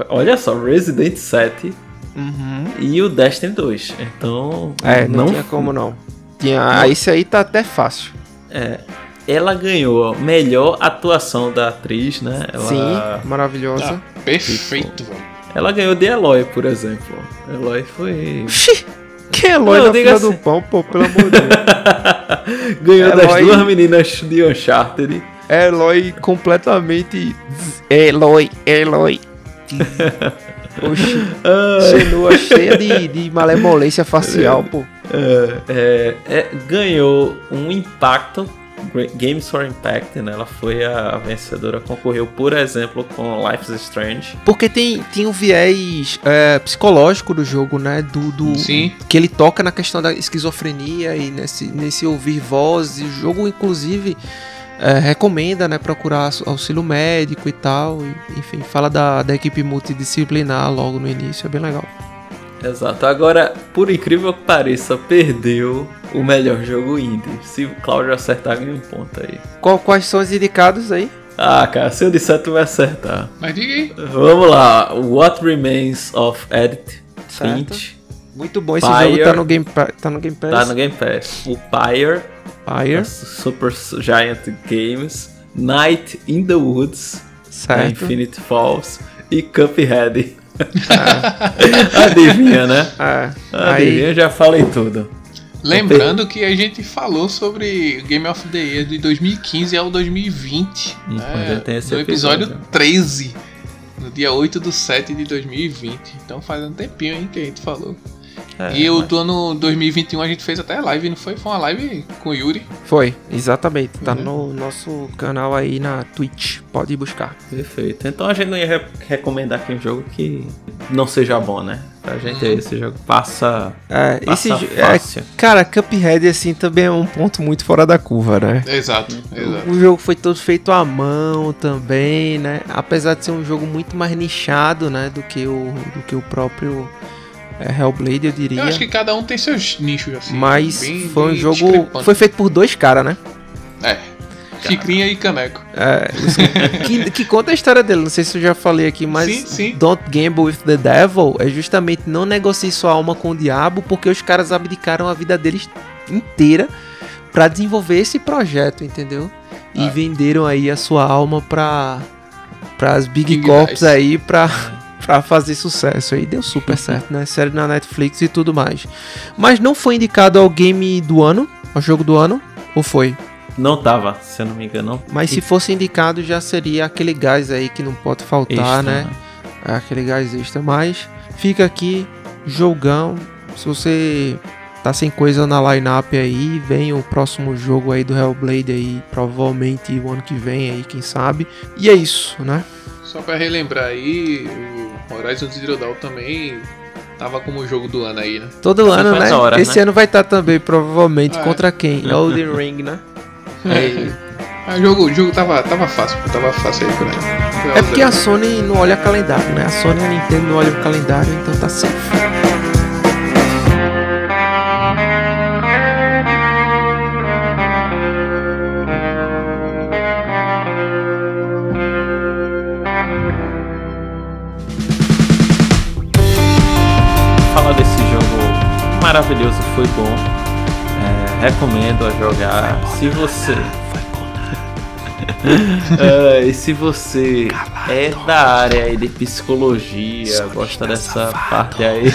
Olha só, Resident 7 uhum. e o Destiny 2. Então. É, não, não tinha como não. Tinha, não. esse aí tá até fácil. É. Ela ganhou melhor atuação da atriz, né? Ela... Sim, maravilhosa. Ah, perfeito, velho. Ela ganhou de Eloy, por exemplo. Eloy foi. Que Eloy não, na fila assim... do pão, pô, pelo amor de Deus. ganhou Eloy... das duas meninas de Uncharted. Eloy completamente. Eloy, Eloy. Oxi. Senua cheia de, de malemolência facial, pô. É, é, é, ganhou um impacto. Games for Impact, né? Ela foi a vencedora, concorreu, por exemplo, com Life is Strange. Porque tem, tem um viés é, psicológico do jogo, né? Do, do, Sim. Que ele toca na questão da esquizofrenia e nesse, nesse ouvir vozes. O jogo, inclusive, é, recomenda né, procurar auxílio médico e tal. E, enfim, fala da, da equipe multidisciplinar logo no início, é bem legal. Exato. Agora, por incrível que pareça, perdeu o melhor jogo indie. Se o Claudio acertar, ganha um ponto aí. Qual, quais são os indicados aí? Ah, cara, se eu disser, tu vai acertar. Mas diga aí. Vamos lá. What Remains of Edith Finch. Muito bom esse Pyre, jogo, tá no, Game, tá no Game Pass. Tá no Game Pass. O Pyre Fire, Super Giant Games, Night in the Woods, certo. Infinite Falls e Cuphead. É. Adivinha, né? É. Adivinha, Aí... já falei tudo. Lembrando que a gente falou sobre Game of the Year de 2015 ao 2020. Hum, né? no episódio, episódio 13. No dia 8 do 7 de 2020. Então faz um tempinho hein, que a gente falou. É, e o mas... do ano 2021 a gente fez até live, não foi? Foi uma live com o Yuri. Foi, exatamente. Tá uhum. no nosso canal aí na Twitch. Pode ir buscar. Perfeito. Então a gente não ia re recomendar aqui um jogo que não seja bom, né? Pra gente uhum. esse jogo passa. É, passa esse fácil. É, cara, Cuphead assim também é um ponto muito fora da curva, né? Exato, exato. O, o jogo foi todo feito à mão também, né? Apesar de ser um jogo muito mais nichado, né? Do que o, do que o próprio é, Hellblade, eu diria. Eu acho que cada um tem seus nichos, assim. Mas bem, foi um jogo. Foi feito por dois caras, né? É. Chicrinha e Caneco. É, que, que, conta a história dele. Não sei se eu já falei aqui, mas sim, sim. Don't Gamble with the Devil é justamente não negocie sua alma com o diabo, porque os caras abdicaram a vida deles inteira para desenvolver esse projeto, entendeu? E ah. venderam aí a sua alma para as Big King Corps aí pra para fazer sucesso. Aí deu super certo, né? Série na Netflix e tudo mais. Mas não foi indicado ao game do ano, ao jogo do ano, ou foi? Não tava, se eu não me engano. Mas e... se fosse indicado já seria aquele gás aí que não pode faltar, extra, né? né? É aquele gás extra. Mas fica aqui, jogão. Se você tá sem coisa na lineup aí, vem o próximo jogo aí do Hellblade aí, provavelmente o ano que vem aí, quem sabe. E é isso, né? Só para relembrar aí, o Horizon Zero Dawn também tava como jogo do ano aí, né? Todo Essa ano, né? Hora, Esse né? ano vai estar tá também, provavelmente, ah, contra é. quem? Elden Ring, né? É. Ah, o jogo, o jogo tava, tava fácil, tava fácil aí pra ele. É porque a Sony não olha calendário, né? A Sony e a Nintendo não olham o calendário, então tá safe. Maravilhoso, foi bom. É, recomendo a jogar. Se você. uh, e se você é da área de psicologia, gosta dessa parte aí.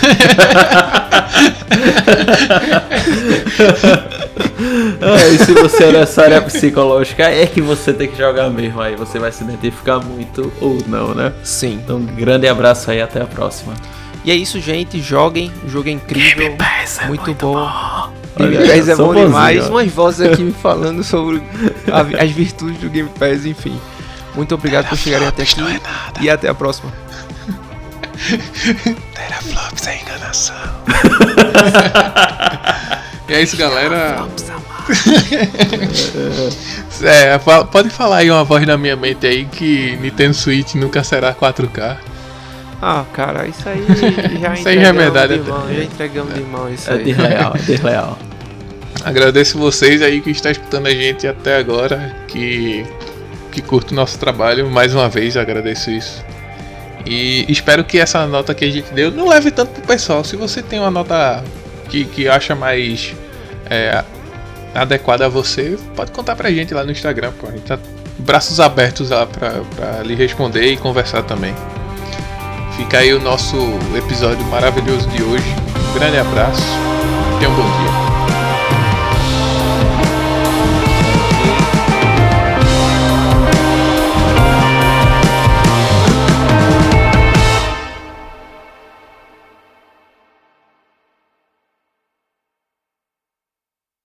uh, e se você é dessa área psicológica, é que você tem que jogar mesmo aí. Você vai se identificar muito ou não, né? Sim. Então, um grande abraço aí, até a próxima. E é isso, gente. Joguem. O jogo é incrível. É muito, muito bom. bom. Game Pass é bom demais. Umas vozes aqui me falando sobre a, as virtudes do Game Pass, enfim. Muito obrigado por chegarem até aqui é e até a próxima. Teraflops é enganação. e é isso, galera. é, pode falar aí uma voz na minha mente aí que Nintendo Switch nunca será 4K. Ah, cara, isso aí já Isso aí já é verdade. De mão, já entregamos de mão isso é aí. Desleal, é desleal. Agradeço vocês aí que está escutando a gente até agora, que, que curte o nosso trabalho. Mais uma vez, agradeço isso. E espero que essa nota que a gente deu não leve tanto pro pessoal. Se você tem uma nota que, que acha mais é, adequada a você, pode contar pra gente lá no Instagram. Pô. A gente tá braços abertos lá pra, pra lhe responder e conversar também. Fica aí o nosso episódio maravilhoso de hoje. Um grande abraço. Tenha um bom dia.